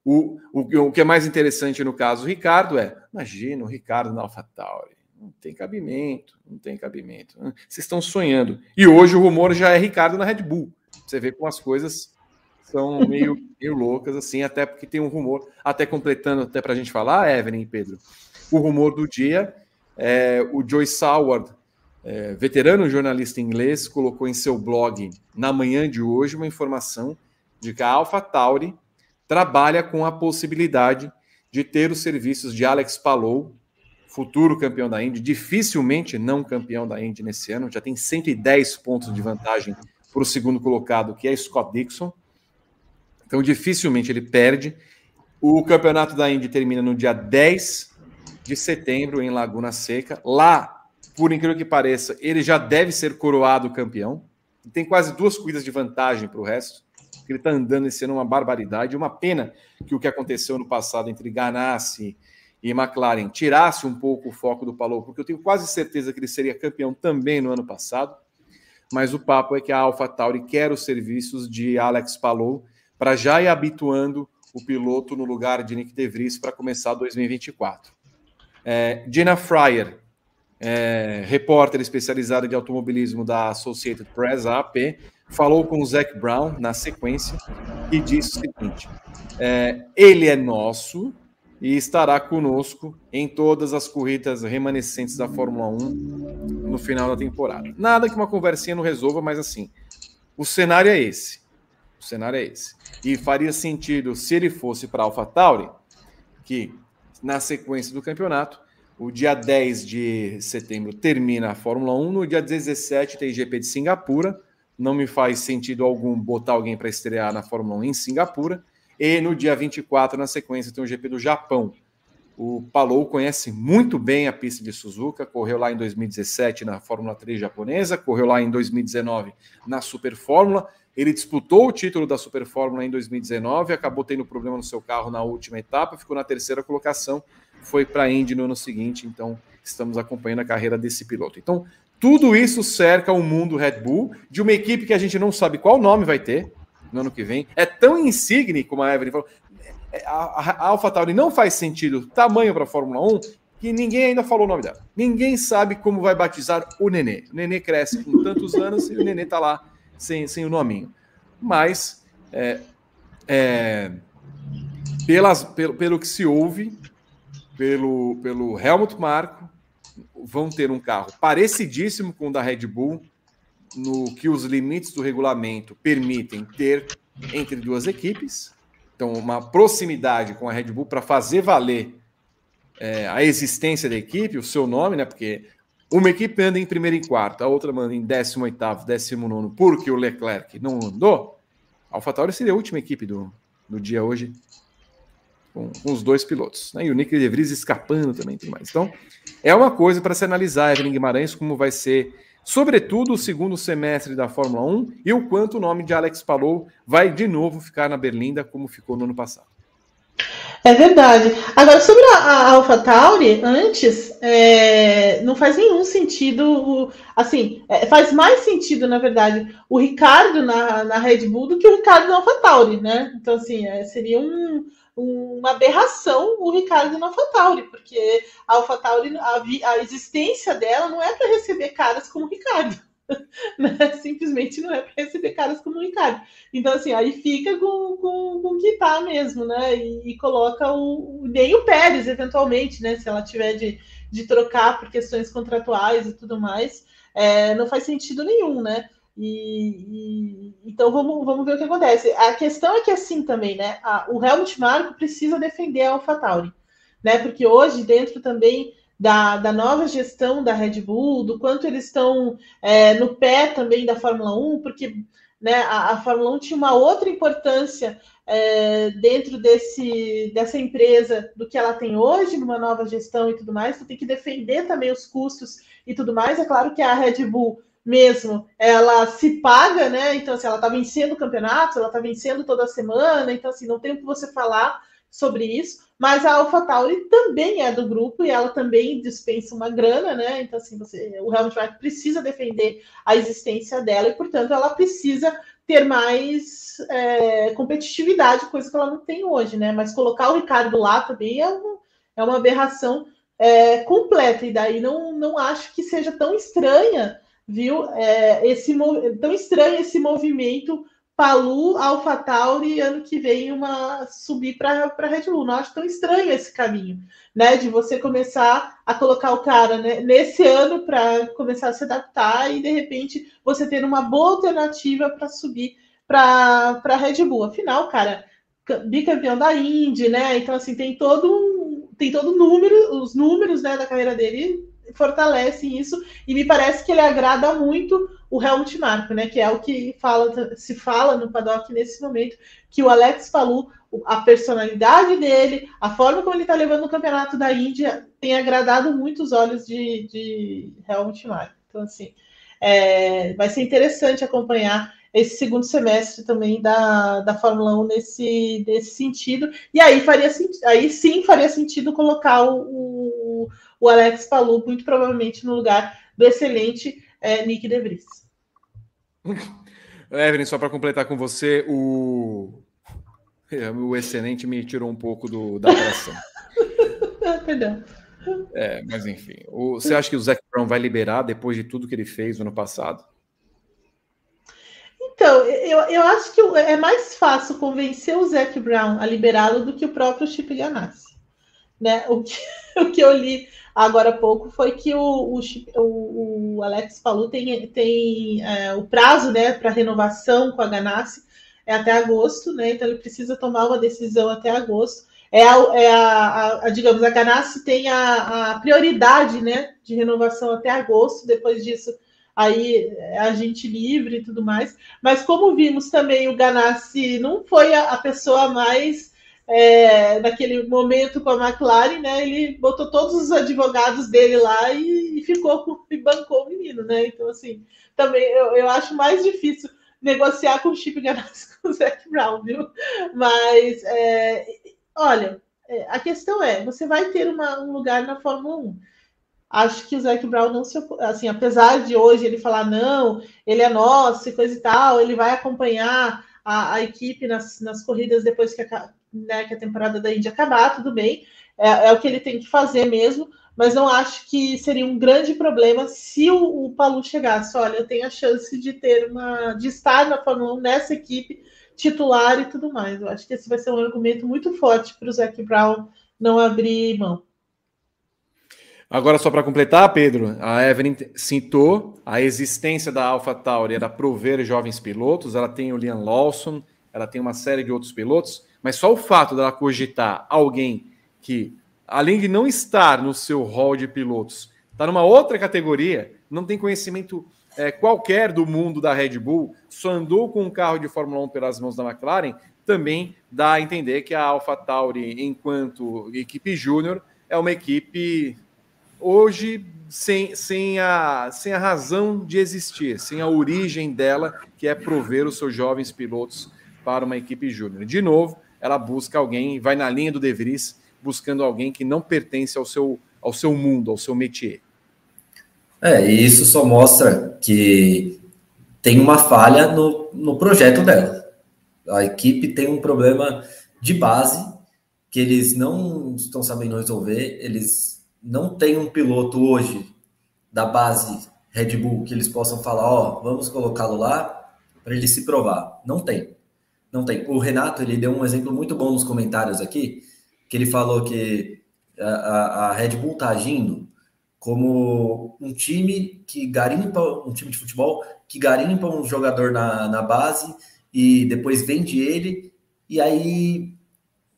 Speaker 1: o, o, o que é mais interessante no caso do Ricardo é, imagina o Ricardo na AlphaTauri. Não tem cabimento, não tem cabimento. Vocês estão sonhando. E hoje o rumor já é Ricardo na Red Bull. Você vê como as coisas são meio, meio loucas, assim, até porque tem um rumor, até completando, até para a gente falar, Evelyn e Pedro, o rumor do dia, é, o Joy Saward, é, veterano jornalista inglês, colocou em seu blog, na manhã de hoje, uma informação de que a AlphaTauri trabalha com a possibilidade de ter os serviços de Alex Palou, futuro campeão da Indy, dificilmente não campeão da Indy nesse ano, já tem 110 pontos de vantagem para o segundo colocado, que é Scott Dixon. Então, dificilmente ele perde. O campeonato da Indy termina no dia 10 de setembro, em Laguna Seca. Lá, por incrível que pareça, ele já deve ser coroado campeão. Tem quase duas corridas de vantagem para o resto. Ele está andando esse ano uma barbaridade. Uma pena que o que aconteceu no passado entre Ganassi e McLaren tirasse um pouco o foco do Palou, porque eu tenho quase certeza que ele seria campeão também no ano passado. Mas o papo é que a AlphaTauri quer os serviços de Alex Palou para já ir habituando o piloto no lugar de Nick De Vries para começar 2024. É, Gina Fryer, é, repórter especializado de automobilismo da Associated Press, AP, falou com o Zac Brown na sequência e disse o seguinte: é, ele é nosso e estará conosco em todas as corridas remanescentes da Fórmula 1 no final da temporada. Nada que uma conversinha não resolva, mas assim, o cenário é esse. O cenário é esse. E faria sentido se ele fosse para AlphaTauri, que na sequência do campeonato, o dia 10 de setembro termina a Fórmula 1, no dia 17 tem GP de Singapura. Não me faz sentido algum botar alguém para estrear na Fórmula 1 em Singapura. E no dia 24, na sequência, tem o GP do Japão. O Palou conhece muito bem a pista de Suzuka, correu lá em 2017 na Fórmula 3 japonesa, correu lá em 2019 na Super Fórmula. Ele disputou o título da Super Fórmula em 2019, acabou tendo problema no seu carro na última etapa, ficou na terceira colocação, foi para a Indy no ano seguinte, então estamos acompanhando a carreira desse piloto. Então, tudo isso cerca o mundo Red Bull, de uma equipe que a gente não sabe qual nome vai ter, no ano que vem. É tão insigne, como a Evelyn falou, é, a, AlphaTauri não faz sentido tamanho para a Fórmula 1 que ninguém ainda falou o nome dela. Ninguém sabe como vai batizar o Nenê. O Nenê cresce com tantos anos e o Nenê está lá sem, sem o nominho. Mas, é, é, pelas, pelo, pelo que se ouve, pelo, pelo Helmut Marko, vão ter um carro parecidíssimo com o da Red Bull, no que os limites do regulamento permitem ter entre duas equipes. Então, uma proximidade com a Red Bull para fazer valer é, a existência da equipe, o seu nome, né? Porque uma equipe anda em primeiro e quarto, a outra anda em 18, 19, porque o Leclerc não andou. A AlphaTauri seria a última equipe do, do dia hoje, com, com os dois pilotos. Né? E o Nick De Vries escapando também, tudo mais. Então, é uma coisa para se analisar, Evelyn Guimarães, como vai ser sobretudo o segundo semestre da Fórmula 1 e o quanto o nome de Alex Palou vai de novo ficar na Berlinda como ficou no ano passado.
Speaker 2: É verdade. Agora, sobre a, a AlphaTauri, antes, é, não faz nenhum sentido, assim, é, faz mais sentido, na verdade, o Ricardo na, na Red Bull do que o Ricardo na AlphaTauri, né? Então, assim, é, seria um, uma aberração o Ricardo na AlphaTauri, porque a AlphaTauri, a, a existência dela não é para receber caras como o Ricardo. (laughs) Né? Simplesmente não é para receber caras como o Ricardo. Então, assim, aí fica com, com, com o que tá mesmo, né? E, e, coloca o. Nem o Pérez, eventualmente, né? Se ela tiver de, de trocar por questões contratuais e tudo mais, é, não faz sentido nenhum, né? E, e, então vamos, vamos ver o que acontece. A questão é que assim também, né? A, o Helmut Marko precisa defender a AlphaTauri, né? Porque hoje, dentro também da, da nova gestão da Red Bull, do quanto eles estão é, no pé também da Fórmula 1, porque né, a, a Fórmula 1 tinha uma outra importância é, dentro desse, dessa empresa do que ela tem hoje, numa nova gestão e tudo mais, então tem que defender também os custos e tudo mais. É claro que a Red Bull mesmo, ela se paga, né? Então, assim, ela está vencendo o campeonato, ela está vencendo toda semana, então, assim, não tem o que você falar sobre isso. Mas a AlphaTauri também é do grupo e ela também dispensa uma grana, né? Então, assim, você, o Helmut Marko precisa defender a existência dela e, portanto, ela precisa ter mais é, competitividade, coisa que ela não tem hoje, né? Mas colocar o Ricardo lá também é, um, é uma aberração é, completa, e daí não, não acho que seja tão estranha viu? É, esse tão estranho esse movimento Palu, AlphaTauri ano que vem uma subir para Red Bull. Não acho tão estranho esse caminho, né? De você começar a colocar o cara né, nesse ano para começar a se adaptar e de repente você ter uma boa alternativa para subir para Red Bull. Afinal, cara, bicampeão da Indy, né? Então assim tem todo um, tem todo número, os números né, da carreira dele fortalecem isso e me parece que ele agrada muito o Helmut Marko, né? Que é o que fala, se fala no paddock nesse momento, que o Alex Palu, a personalidade dele, a forma como ele está levando o campeonato da Índia, tem agradado muito os olhos de, de Helmut Marko. Então, assim, é, vai ser interessante acompanhar esse segundo semestre também da, da Fórmula 1 nesse, nesse sentido. E aí faria aí sim faria sentido colocar o, o, o Alex Palu, muito provavelmente no lugar do excelente é, Nick De Vries. (laughs)
Speaker 1: Evelyn, só para completar com você, o, o excelente me tirou um pouco do, da atração. (laughs)
Speaker 2: Perdão.
Speaker 1: É, mas enfim. O, você acha que o Zac Brown Brown vai liberar depois de tudo que ele fez no ano passado?
Speaker 2: Então, eu, eu acho que é mais fácil convencer o Zac Brown a liberá-lo do que o próprio Chip Ganassi. Né? O, que, (laughs) o que eu li agora há pouco foi que o, o, o Alex Palu tem, tem é, o prazo né, para renovação com a Ganassi é até agosto, né? Então ele precisa tomar uma decisão até agosto. É a, é a, a, a digamos, a Ganassi tem a, prioridade né, de renovação até agosto, depois disso aí é a gente livre e tudo mais. Mas como vimos também, o Ganassi não foi a pessoa mais é, naquele momento com a McLaren, né? Ele botou todos os advogados dele lá e, e ficou com, e bancou o menino, né? Então, assim, também eu, eu acho mais difícil negociar com o Chip Ganassi (laughs) com o Zac Brown, viu? Mas é, olha, é, a questão é, você vai ter uma, um lugar na Fórmula 1 acho que o Zac Brown não se assim, apesar de hoje ele falar não, ele é nosso e coisa e tal, ele vai acompanhar a, a equipe nas, nas corridas depois que a, né, que a temporada da Indy acabar, tudo bem, é, é, o que ele tem que fazer mesmo, mas não acho que seria um grande problema se o, o Palu chegasse, olha, eu tenho a chance de ter uma, de estar na Fórmula 1 nessa equipe titular e tudo mais. Eu acho que esse vai ser um argumento muito forte para o Zac Brown não abrir mão.
Speaker 1: Agora, só para completar, Pedro, a Evelyn citou a existência da AlphaTauri era prover jovens pilotos, ela tem o Liam Lawson, ela tem uma série de outros pilotos, mas só o fato dela cogitar alguém que, além de não estar no seu hall de pilotos, está numa outra categoria, não tem conhecimento é, qualquer do mundo da Red Bull, só andou com um carro de Fórmula 1 pelas mãos da McLaren, também dá a entender que a AlphaTauri, enquanto equipe júnior, é uma equipe hoje sem, sem, a, sem a razão de existir, sem a origem dela, que é prover os seus jovens pilotos para uma equipe júnior. De novo, ela busca alguém, vai na linha do De Vries, buscando alguém que não pertence ao seu, ao seu mundo, ao seu métier.
Speaker 3: É, e isso só mostra que tem uma falha no, no projeto dela. A equipe tem um problema de base que eles não estão sabendo resolver, eles não tem um piloto hoje da base Red Bull que eles possam falar, ó, oh, vamos colocá-lo lá para ele se provar. Não tem. Não tem. O Renato, ele deu um exemplo muito bom nos comentários aqui, que ele falou que a, a Red Bull está agindo como um time que garimpa, um time de futebol que garimpa um jogador na, na base e depois vende ele, e aí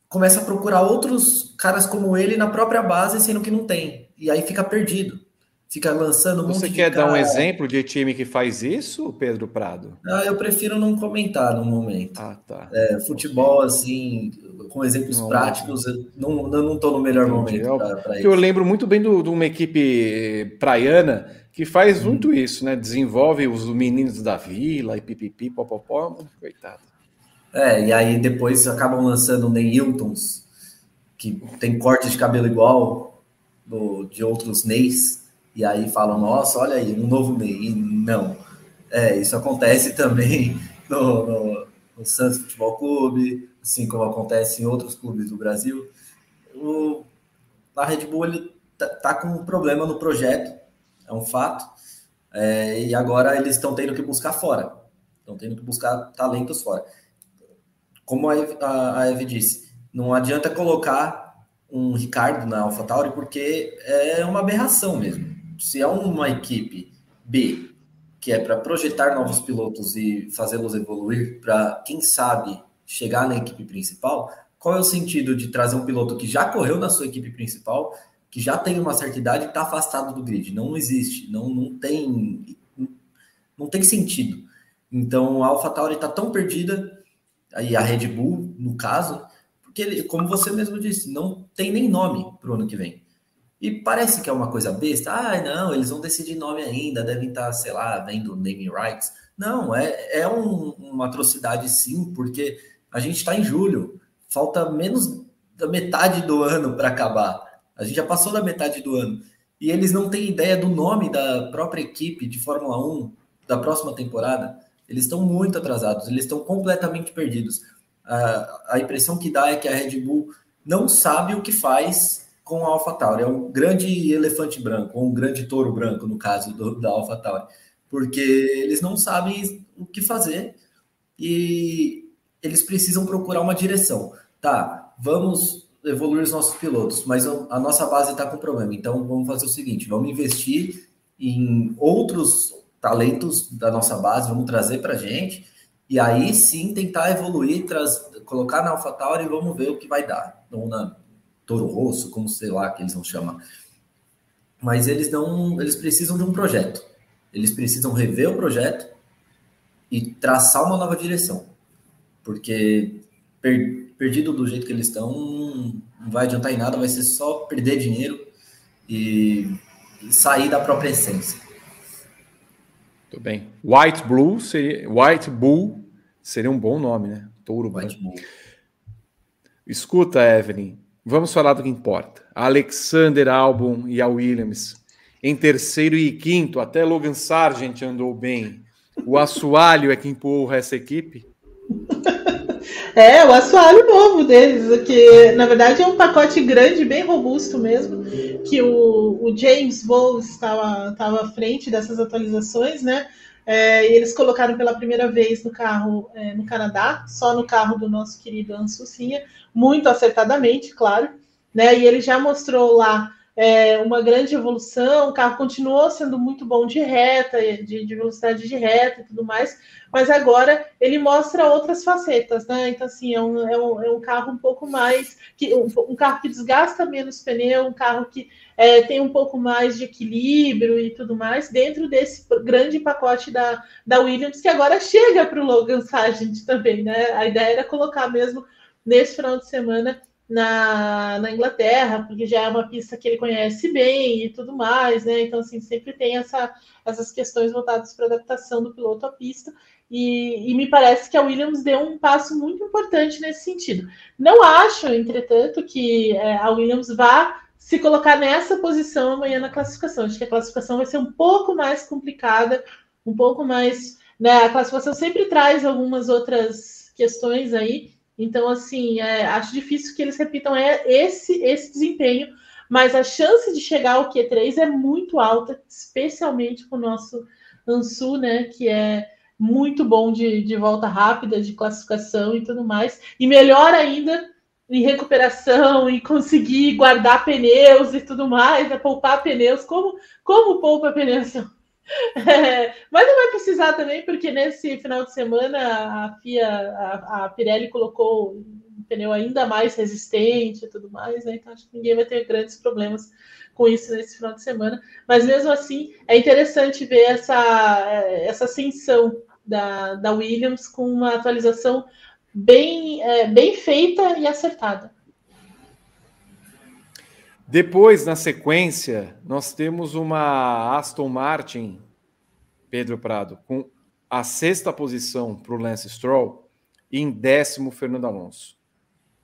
Speaker 3: começa a procurar outros caras como ele na própria base, sendo que não tem. E aí fica perdido. Fica lançando um
Speaker 1: Você quer dar um exemplo de time que faz isso, Pedro Prado?
Speaker 3: Ah, eu prefiro não comentar no momento.
Speaker 1: Ah, tá.
Speaker 3: É, futebol, assim, com exemplos não, práticos, eu não, não estou no melhor Entendi. momento
Speaker 1: para isso. Eu lembro muito bem de uma equipe praiana que faz hum. muito isso, né? Desenvolve os meninos da vila e pipipi, popopó, coitado.
Speaker 3: É, e aí depois acabam lançando Neiltons, que tem corte de cabelo igual do, de outros Neys, e aí falam, nossa, olha aí, um novo Ney. E não. É, isso acontece (laughs) também no, no, no Santos Futebol Clube, assim como acontece em outros clubes do Brasil. O, a Red Bull ele tá, tá com um problema no projeto, é um fato, é, e agora eles estão tendo que buscar fora, estão tendo que buscar talentos fora como a, a, a Eve disse, não adianta colocar um Ricardo na AlphaTauri porque é uma aberração mesmo. Se é uma equipe B que é para projetar novos pilotos e fazê-los evoluir para, quem sabe, chegar na equipe principal, qual é o sentido de trazer um piloto que já correu na sua equipe principal, que já tem uma certa idade e está afastado do grid? Não existe, não, não tem não tem sentido. Então a AlphaTauri está tão perdida aí a Red Bull, no caso, porque ele, como você mesmo disse, não tem nem nome para o ano que vem. E parece que é uma coisa besta. Ah, não, eles vão decidir nome ainda, devem estar, tá, sei lá, vendo naming rights. Não, é, é um, uma atrocidade sim, porque a gente está em julho, falta menos da metade do ano para acabar. A gente já passou da metade do ano. E eles não têm ideia do nome da própria equipe de Fórmula 1 da próxima temporada. Eles estão muito atrasados, eles estão completamente perdidos. A, a impressão que dá é que a Red Bull não sabe o que faz com a AlphaTauri. É um grande elefante branco, ou um grande touro branco, no caso do, da AlphaTauri. Porque eles não sabem o que fazer e eles precisam procurar uma direção. Tá, vamos evoluir os nossos pilotos, mas a nossa base está com problema. Então vamos fazer o seguinte: vamos investir em outros talentos da nossa base, vamos trazer para gente, e aí sim tentar evoluir, traz, colocar na AlphaTauri e vamos ver o que vai dar. Na Toro Rosso, como sei lá que eles vão chamar. Mas eles não, eles precisam de um projeto. Eles precisam rever o projeto e traçar uma nova direção. Porque per, perdido do jeito que eles estão, não vai adiantar em nada, vai ser só perder dinheiro e, e sair da própria essência.
Speaker 1: Muito bem. White Blue seria, White Bull seria um bom nome, né? Touro White Bull. Escuta, Evelyn, vamos falar do que importa. Alexander Albon e a Williams em terceiro e quinto, até Logan Sargent andou bem. O assoalho é que empurra essa equipe? (laughs)
Speaker 2: É, o assoalho novo deles, que na verdade é um pacote grande, bem robusto mesmo, que o, o James Bowles estava, estava à frente dessas atualizações, né? É, eles colocaram pela primeira vez no carro é, no Canadá, só no carro do nosso querido Ansucinha, muito acertadamente, claro, né? E ele já mostrou lá é, uma grande evolução, o carro continuou sendo muito bom de reta, de, de, velocidade de reta e tudo mais, mas agora ele mostra outras facetas, né? Então, assim, é um, é um, é um carro um pouco mais. Que, um, um, carro que desgasta menos pneu, um carro que é, tem um pouco mais de equilíbrio e tudo mais, dentro desse grande pacote da, da Williams, que agora chega para o Logan Sargent também, né? A ideia era colocar mesmo nesse final de semana na, na Inglaterra, porque já é uma pista que ele conhece bem e tudo mais, né? Então, assim, sempre tem essa, essas questões voltadas para adaptação do piloto à pista. E, e, me parece que a Williams deu um passo muito importante nesse sentido. Não acho, entretanto, que é, a Williams vá se colocar nessa posição amanhã na classificação. Acho que a classificação vai ser um pouco mais complicada, um pouco mais. Né, a classificação sempre traz algumas outras questões aí então, assim, é, acho difícil que eles repitam é, esse, esse desempenho, mas a chance de chegar ao Q3 é muito alta, especialmente com o nosso Ansu, né? Que é muito bom de, de volta rápida, de classificação e tudo mais. E melhor ainda em recuperação, e conseguir guardar pneus e tudo mais, né, poupar pneus. Como, como poupa pneus? É, (laughs) mas não vai precisar também, porque nesse final de semana a FIA, a, a Pirelli colocou um pneu ainda mais resistente e tudo mais, né? Então acho que ninguém vai ter grandes problemas com isso nesse final de semana. Mas mesmo assim, é interessante ver essa, essa ascensão da, da Williams com uma atualização bem, é, bem feita e acertada.
Speaker 1: Depois, na sequência, nós temos uma Aston Martin, Pedro Prado, com a sexta posição para o Lance Stroll e em décimo Fernando Alonso.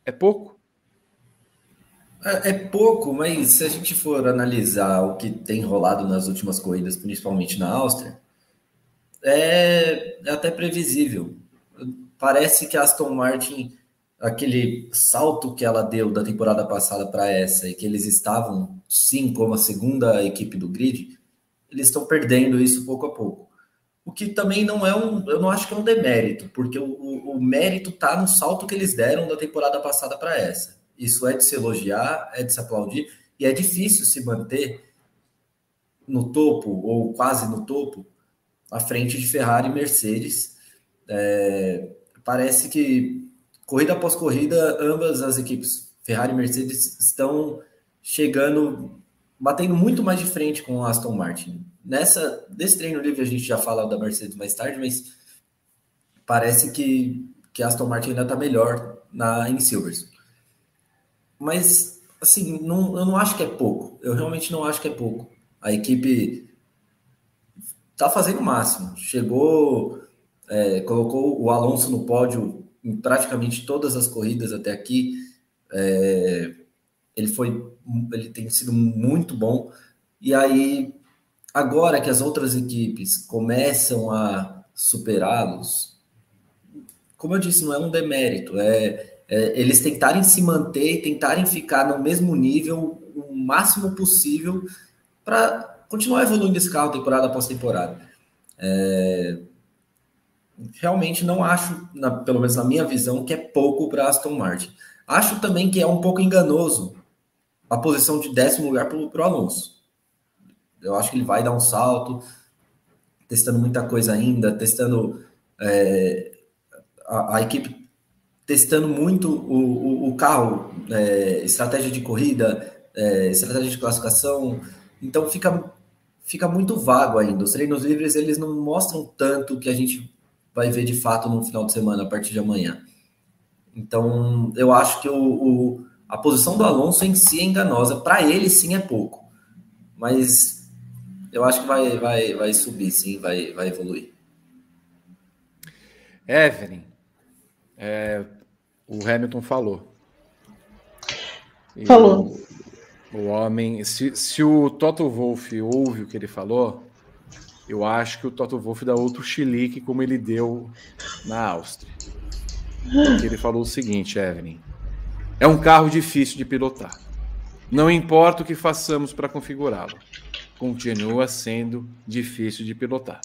Speaker 1: É pouco?
Speaker 3: É, é, pouco, mas se a gente for analisar o que tem rolado nas últimas corridas, principalmente na Áustria, é, é até previsível. Parece que a Aston Martin aquele salto que ela deu da temporada passada para essa e que eles estavam sim como a segunda equipe do grid, eles estão perdendo isso pouco a pouco. O que também não é um, eu não acho que é um demérito, porque o, o, o mérito está no salto que eles deram da temporada passada para essa. Isso é de se elogiar, é de se aplaudir e é difícil se manter no topo ou quase no topo à frente de Ferrari e Mercedes. É, parece que corrida após corrida, ambas as equipes, Ferrari e Mercedes, estão chegando, batendo muito mais de frente com a Aston Martin. Nessa, nesse treino livre a gente já fala da Mercedes mais tarde, mas parece que, que a Aston Martin ainda está melhor na, em Silverstone. Mas, assim, não, eu não acho que é pouco. Eu realmente não acho que é pouco. A equipe está fazendo o máximo. Chegou, é, colocou o Alonso no pódio em praticamente todas as corridas até aqui. É, ele foi, ele tem sido muito bom. E aí, agora que as outras equipes começam a superá-los, como eu disse, não é um demérito, é, é, eles tentarem se manter tentarem ficar no mesmo nível máximo possível para continuar evoluindo esse carro temporada após temporada. É, realmente não acho, na, pelo menos na minha visão, que é pouco para Aston Martin. Acho também que é um pouco enganoso a posição de décimo lugar para o Alonso. Eu acho que ele vai dar um salto, testando muita coisa ainda, testando é, a, a, equipe testando muito o, o, o carro, é, estratégia de corrida, é, estratégia de classificação. Então fica, fica muito vago ainda. Os treinos livres eles não mostram tanto que a gente vai ver de fato no final de semana, a partir de amanhã. Então eu acho que o, o a posição do Alonso em si é enganosa. Para ele, sim, é pouco. Mas eu acho que vai, vai, vai subir, sim, vai, vai evoluir.
Speaker 1: Evelyn, é, o Hamilton falou.
Speaker 2: falou.
Speaker 1: O, o, homem, se, se o Toto Wolff ouve o que ele falou, eu acho que o Toto Wolff dá outro chilique como ele deu na Áustria. Porque ele falou o seguinte, Evelyn. É um carro difícil de pilotar. Não importa o que façamos para configurá-lo, continua sendo difícil de pilotar.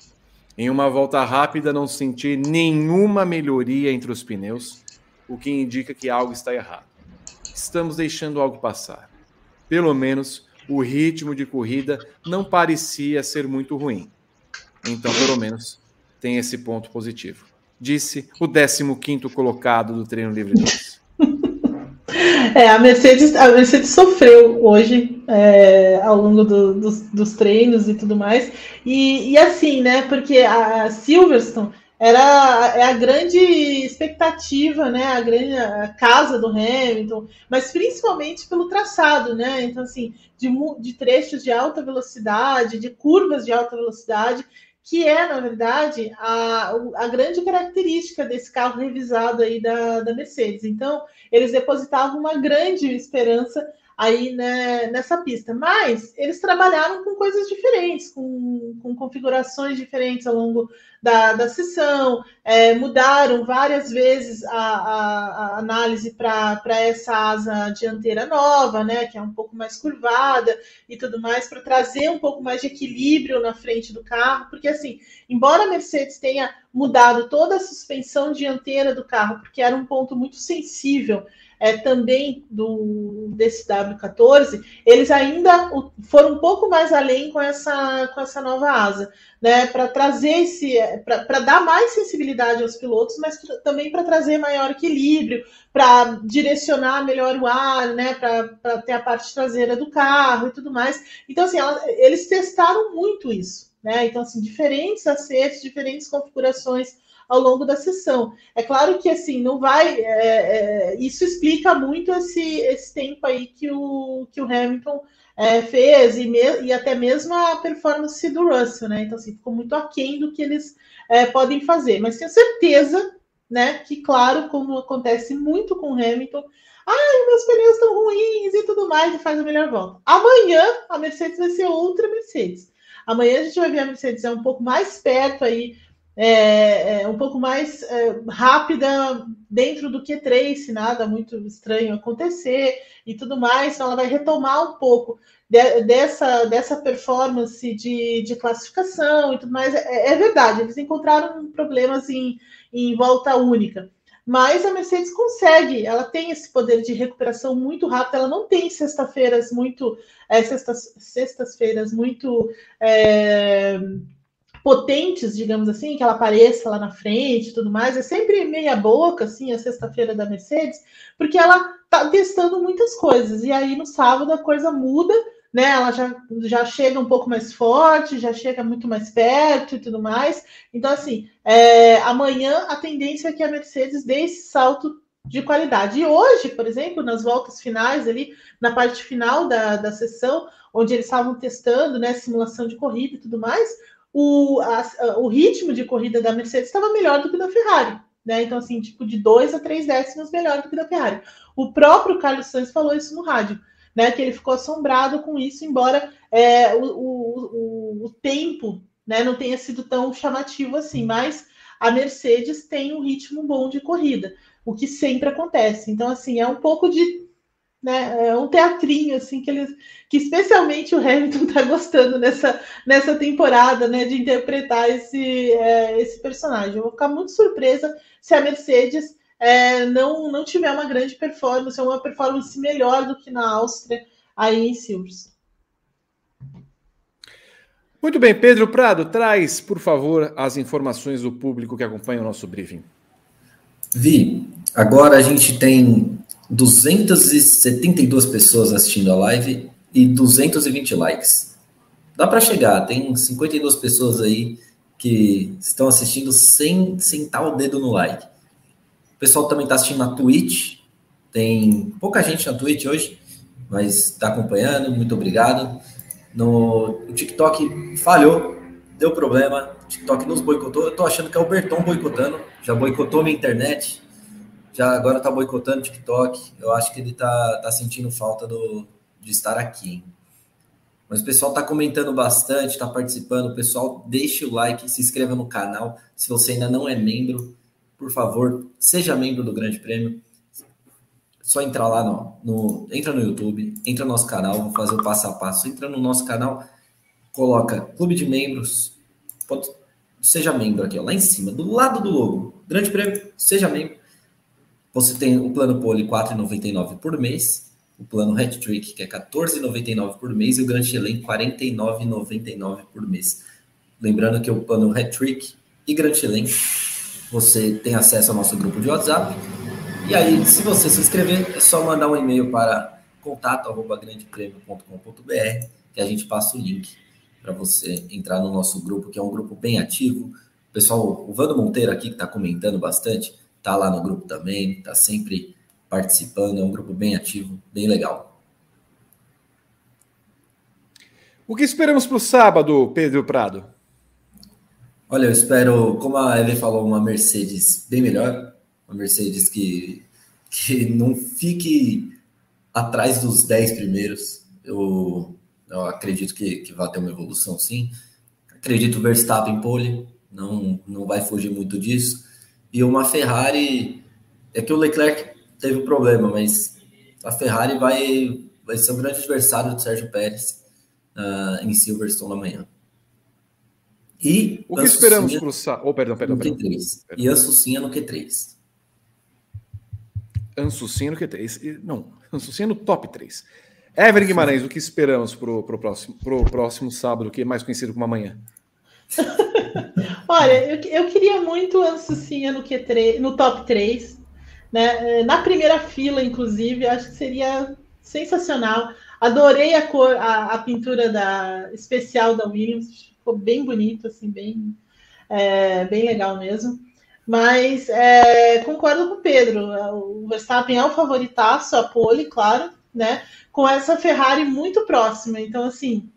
Speaker 1: Em uma volta rápida, não senti nenhuma melhoria entre os pneus, o que indica que algo está errado. Estamos deixando algo passar. Pelo menos o ritmo de corrida não parecia ser muito ruim. Então, pelo menos, tem esse ponto positivo. Disse o 15 colocado do treino livre 2. (laughs)
Speaker 2: É, a Mercedes, a Mercedes sofreu hoje é, ao longo do, dos, dos, treinos e tudo mais. E, e assim, né? Porque a Silverstone era é a grande expectativa, né? A grande a casa do Hamilton, mas principalmente pelo traçado, né? Então, assim, de, de trechos de alta velocidade, de curvas de alta velocidade, que é, na verdade, a, a grande característica desse carro revisado aí da, da Mercedes. Então, eles depositavam uma grande esperança aí né, nessa pista. Mas eles trabalharam com coisas diferentes, com, com configurações diferentes ao longo da, da sessão, é, mudaram várias vezes a, a, a análise para essa asa dianteira nova, né, que é um pouco mais curvada e tudo mais, para trazer um pouco mais de equilíbrio na frente do carro, porque assim, embora a Mercedes tenha mudado toda a suspensão dianteira do carro, porque era um ponto muito sensível é, também do desse W14, eles ainda foram um pouco mais além com essa, com essa nova asa, né? Para trazer esse, para dar mais sensibilidade aos pilotos, mas também para trazer maior equilíbrio, para direcionar melhor o ar, né? Para ter a parte traseira do carro e tudo mais. Então, assim, ela, eles testaram muito isso, né? Então, assim, diferentes acertos, diferentes configurações ao longo da sessão. É claro que assim não vai. É, é, isso explica muito esse, esse tempo aí que o, que o Hamilton é, fez e, me, e até mesmo a performance do Russell, né? Então, assim, ficou muito aquém do que eles é, podem fazer. Mas tenho certeza, né, que, claro, como acontece muito com o Hamilton, ai, meus pneus estão ruins e tudo mais, e faz a melhor volta. Amanhã a Mercedes vai ser outra Mercedes. Amanhã a gente vai ver a Mercedes é um pouco mais perto aí é, é, um pouco mais é, rápida dentro do Q3, se nada muito estranho acontecer e tudo mais. Então, ela vai retomar um pouco de, dessa, dessa performance de, de classificação e tudo mais. É, é verdade, eles encontraram problemas em, em volta única. Mas a Mercedes consegue, ela tem esse poder de recuperação muito rápido, ela não tem sexta-feiras muito, é, sextas, sextas-feiras muito é, potentes, digamos assim, que ela apareça lá na frente e tudo mais. É sempre meia boca, assim, a sexta-feira da Mercedes, porque ela tá testando muitas coisas. E aí no sábado a coisa muda, né? Ela já, já chega um pouco mais forte, já chega muito mais perto e tudo mais. Então, assim, é, amanhã a tendência é que a Mercedes dê esse salto de qualidade. E hoje, por exemplo, nas voltas finais ali, na parte final da, da sessão, onde eles estavam testando, né, simulação de corrida e tudo mais, o, a, o ritmo de corrida da Mercedes estava melhor do que da Ferrari. Né? Então, assim, tipo, de dois a três décimos melhor do que da Ferrari. O próprio Carlos Sainz falou isso no rádio, né? Que ele ficou assombrado com isso, embora é, o, o, o, tempo né, não tenha sido tão chamativo assim, mas a Mercedes tem um ritmo bom de corrida, o que sempre acontece. Então, assim, é um pouco de né? É um teatrinho assim que eles, que especialmente o Hamilton está (laughs) gostando nessa, nessa temporada, né? De interpretar esse, é, esse personagem. Eu vou ficar muito surpresa se a Mercedes é, não, não tiver uma grande performance, uma performance melhor do que na Áustria aí em Silverstone.
Speaker 1: Muito bem, Pedro Prado, traz, por favor, as informações do público que acompanha o nosso briefing.
Speaker 3: Vi, agora a gente tem 272 pessoas assistindo a live e 220 likes. Dá para chegar, tem 52 pessoas aí que estão assistindo sem sentar o dedo no like. O pessoal também está assistindo na Twitch, tem pouca gente na Twitch hoje, mas está acompanhando, muito obrigado. No o TikTok falhou, deu problema, o TikTok nos boicotou. Eu tô achando que é o Berton boicotando, já boicotou minha internet, já agora tá boicotando o TikTok. Eu acho que ele tá, tá sentindo falta do, de estar aqui. Mas o pessoal tá comentando bastante, tá participando. O pessoal, deixe o like, se inscreva no canal. Se você ainda não é membro, por favor, seja membro do Grande Prêmio só entrar lá no, no, entra no YouTube, entra no nosso canal, vou fazer o passo a passo. Entra no nosso canal, coloca Clube de Membros, seja membro aqui, ó, lá em cima, do lado do logo, Grande Prêmio, seja membro. Você tem o plano Pole 4,99 por mês, o plano Hat Trick, que é 14,99 por mês, e o Grand Chelem 49,99 por mês. Lembrando que o plano Hat Trick e Grand Chelem, você tem acesso ao nosso grupo de WhatsApp, e aí, se você se inscrever, é só mandar um e-mail para contato@grandepremio.com.br que a gente passa o link para você entrar no nosso grupo, que é um grupo bem ativo. O pessoal, o Vando Monteiro aqui, que está comentando bastante, está lá no grupo também, está sempre participando, é um grupo bem ativo, bem legal.
Speaker 1: O que esperamos para o sábado, Pedro Prado?
Speaker 3: Olha, eu espero, como a Eve falou, uma Mercedes bem melhor, uma Mercedes que, que não fique atrás dos 10 primeiros. Eu, eu acredito que, que vai ter uma evolução sim. Acredito o Verstappen pole, não, não vai fugir muito disso. E uma Ferrari, é que o Leclerc teve um problema, mas a Ferrari vai, vai ser um grande adversário do Sérgio Pérez uh, em Silverstone amanhã.
Speaker 1: E o que esperamos para o oh, perdão, perdão, perdão.
Speaker 3: Q3. E a Sucinha no Q3.
Speaker 1: Ansucinha no Q3. Não, Ansucinha no top 3. Evelyn Guimarães, o que esperamos para o próximo, pro próximo sábado, que é mais conhecido como amanhã? (laughs)
Speaker 2: Olha, eu, eu queria muito Ansucinha no Q3, no top 3. Né? Na primeira fila, inclusive, acho que seria sensacional. Adorei a cor, a, a pintura da especial da Williams, ficou bem bonito, assim, bem, é, bem legal mesmo. Mas é, concordo com o Pedro. O Verstappen é o favoritaço, a pole, claro, né? Com essa Ferrari muito próxima. Então, assim,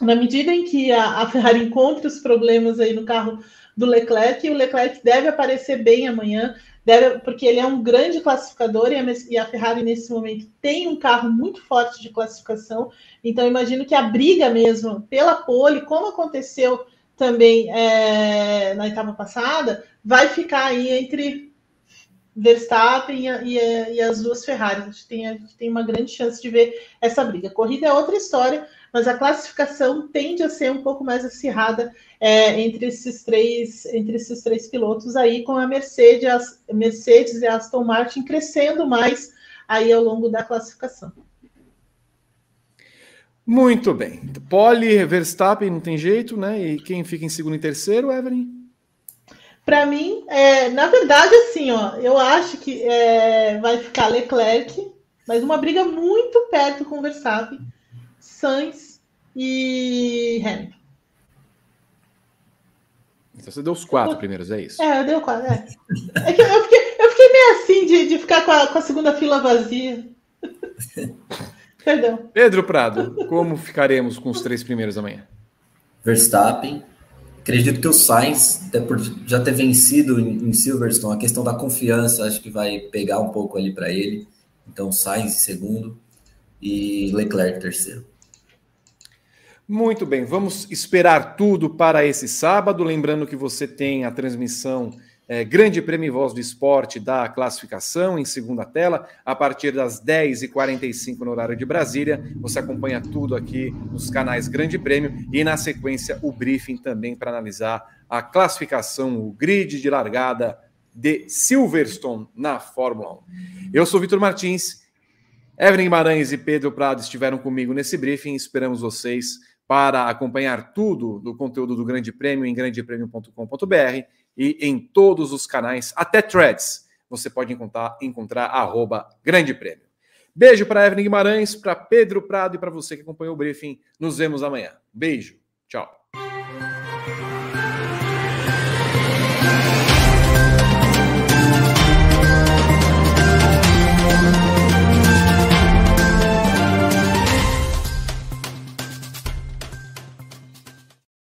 Speaker 2: na medida em que a, a Ferrari encontre os problemas aí no carro do Leclerc, o Leclerc deve aparecer bem amanhã, deve, porque ele é um grande classificador e a, e a Ferrari, nesse momento, tem um carro muito forte de classificação. Então, imagino que a briga mesmo pela pole, como aconteceu também é, na etapa passada, vai ficar aí entre Verstappen e, e, e, as duas Ferraris. A gente, tem, a gente tem uma grande chance de ver essa briga. Corrida é outra história, mas a classificação tende a ser um pouco mais acirrada é, entre, esses três, entre esses três pilotos aí, com a Mercedes, as, Mercedes e a Aston Martin crescendo mais aí ao longo da classificação.
Speaker 1: Muito bem. Pole, Verstappen, não tem jeito, né? E quem fica em segundo e terceiro, Evelyn?
Speaker 2: Para mim, é, na verdade, assim, ó, eu acho que é, vai ficar Leclerc, mas uma briga muito perto com Verstappen, Sainz e Hamilton.
Speaker 1: Então você deu os quatro eu, primeiros, é isso?
Speaker 2: É, eu dei o quatro, é. é que eu, fiquei, eu fiquei meio assim de, de ficar com a, com a segunda fila vazia. (laughs) Perdão.
Speaker 1: Pedro Prado, como ficaremos com os três primeiros amanhã?
Speaker 3: Verstappen. Acredito que o Sainz, até por já ter vencido em Silverstone, a questão da confiança acho que vai pegar um pouco ali para ele. Então, Sainz em segundo e Leclerc terceiro.
Speaker 1: Muito bem, vamos esperar tudo para esse sábado. Lembrando que você tem a transmissão é, Grande Prêmio Voz do Esporte da classificação em segunda tela, a partir das 10h45 no horário de Brasília. Você acompanha tudo aqui nos canais Grande Prêmio e, na sequência, o briefing também para analisar a classificação, o grid de largada de Silverstone na Fórmula 1. Eu sou Vitor Martins, Evelyn Guimarães e Pedro Prado estiveram comigo nesse briefing. Esperamos vocês para acompanhar tudo do conteúdo do Grande Prêmio em grandepremio.com.br e em todos os canais, até threads, você pode encontrar, encontrar arroba Grande Prêmio. Beijo para Evelyn Guimarães, para Pedro Prado e para você que acompanhou o briefing. Nos vemos amanhã. Beijo. Tchau.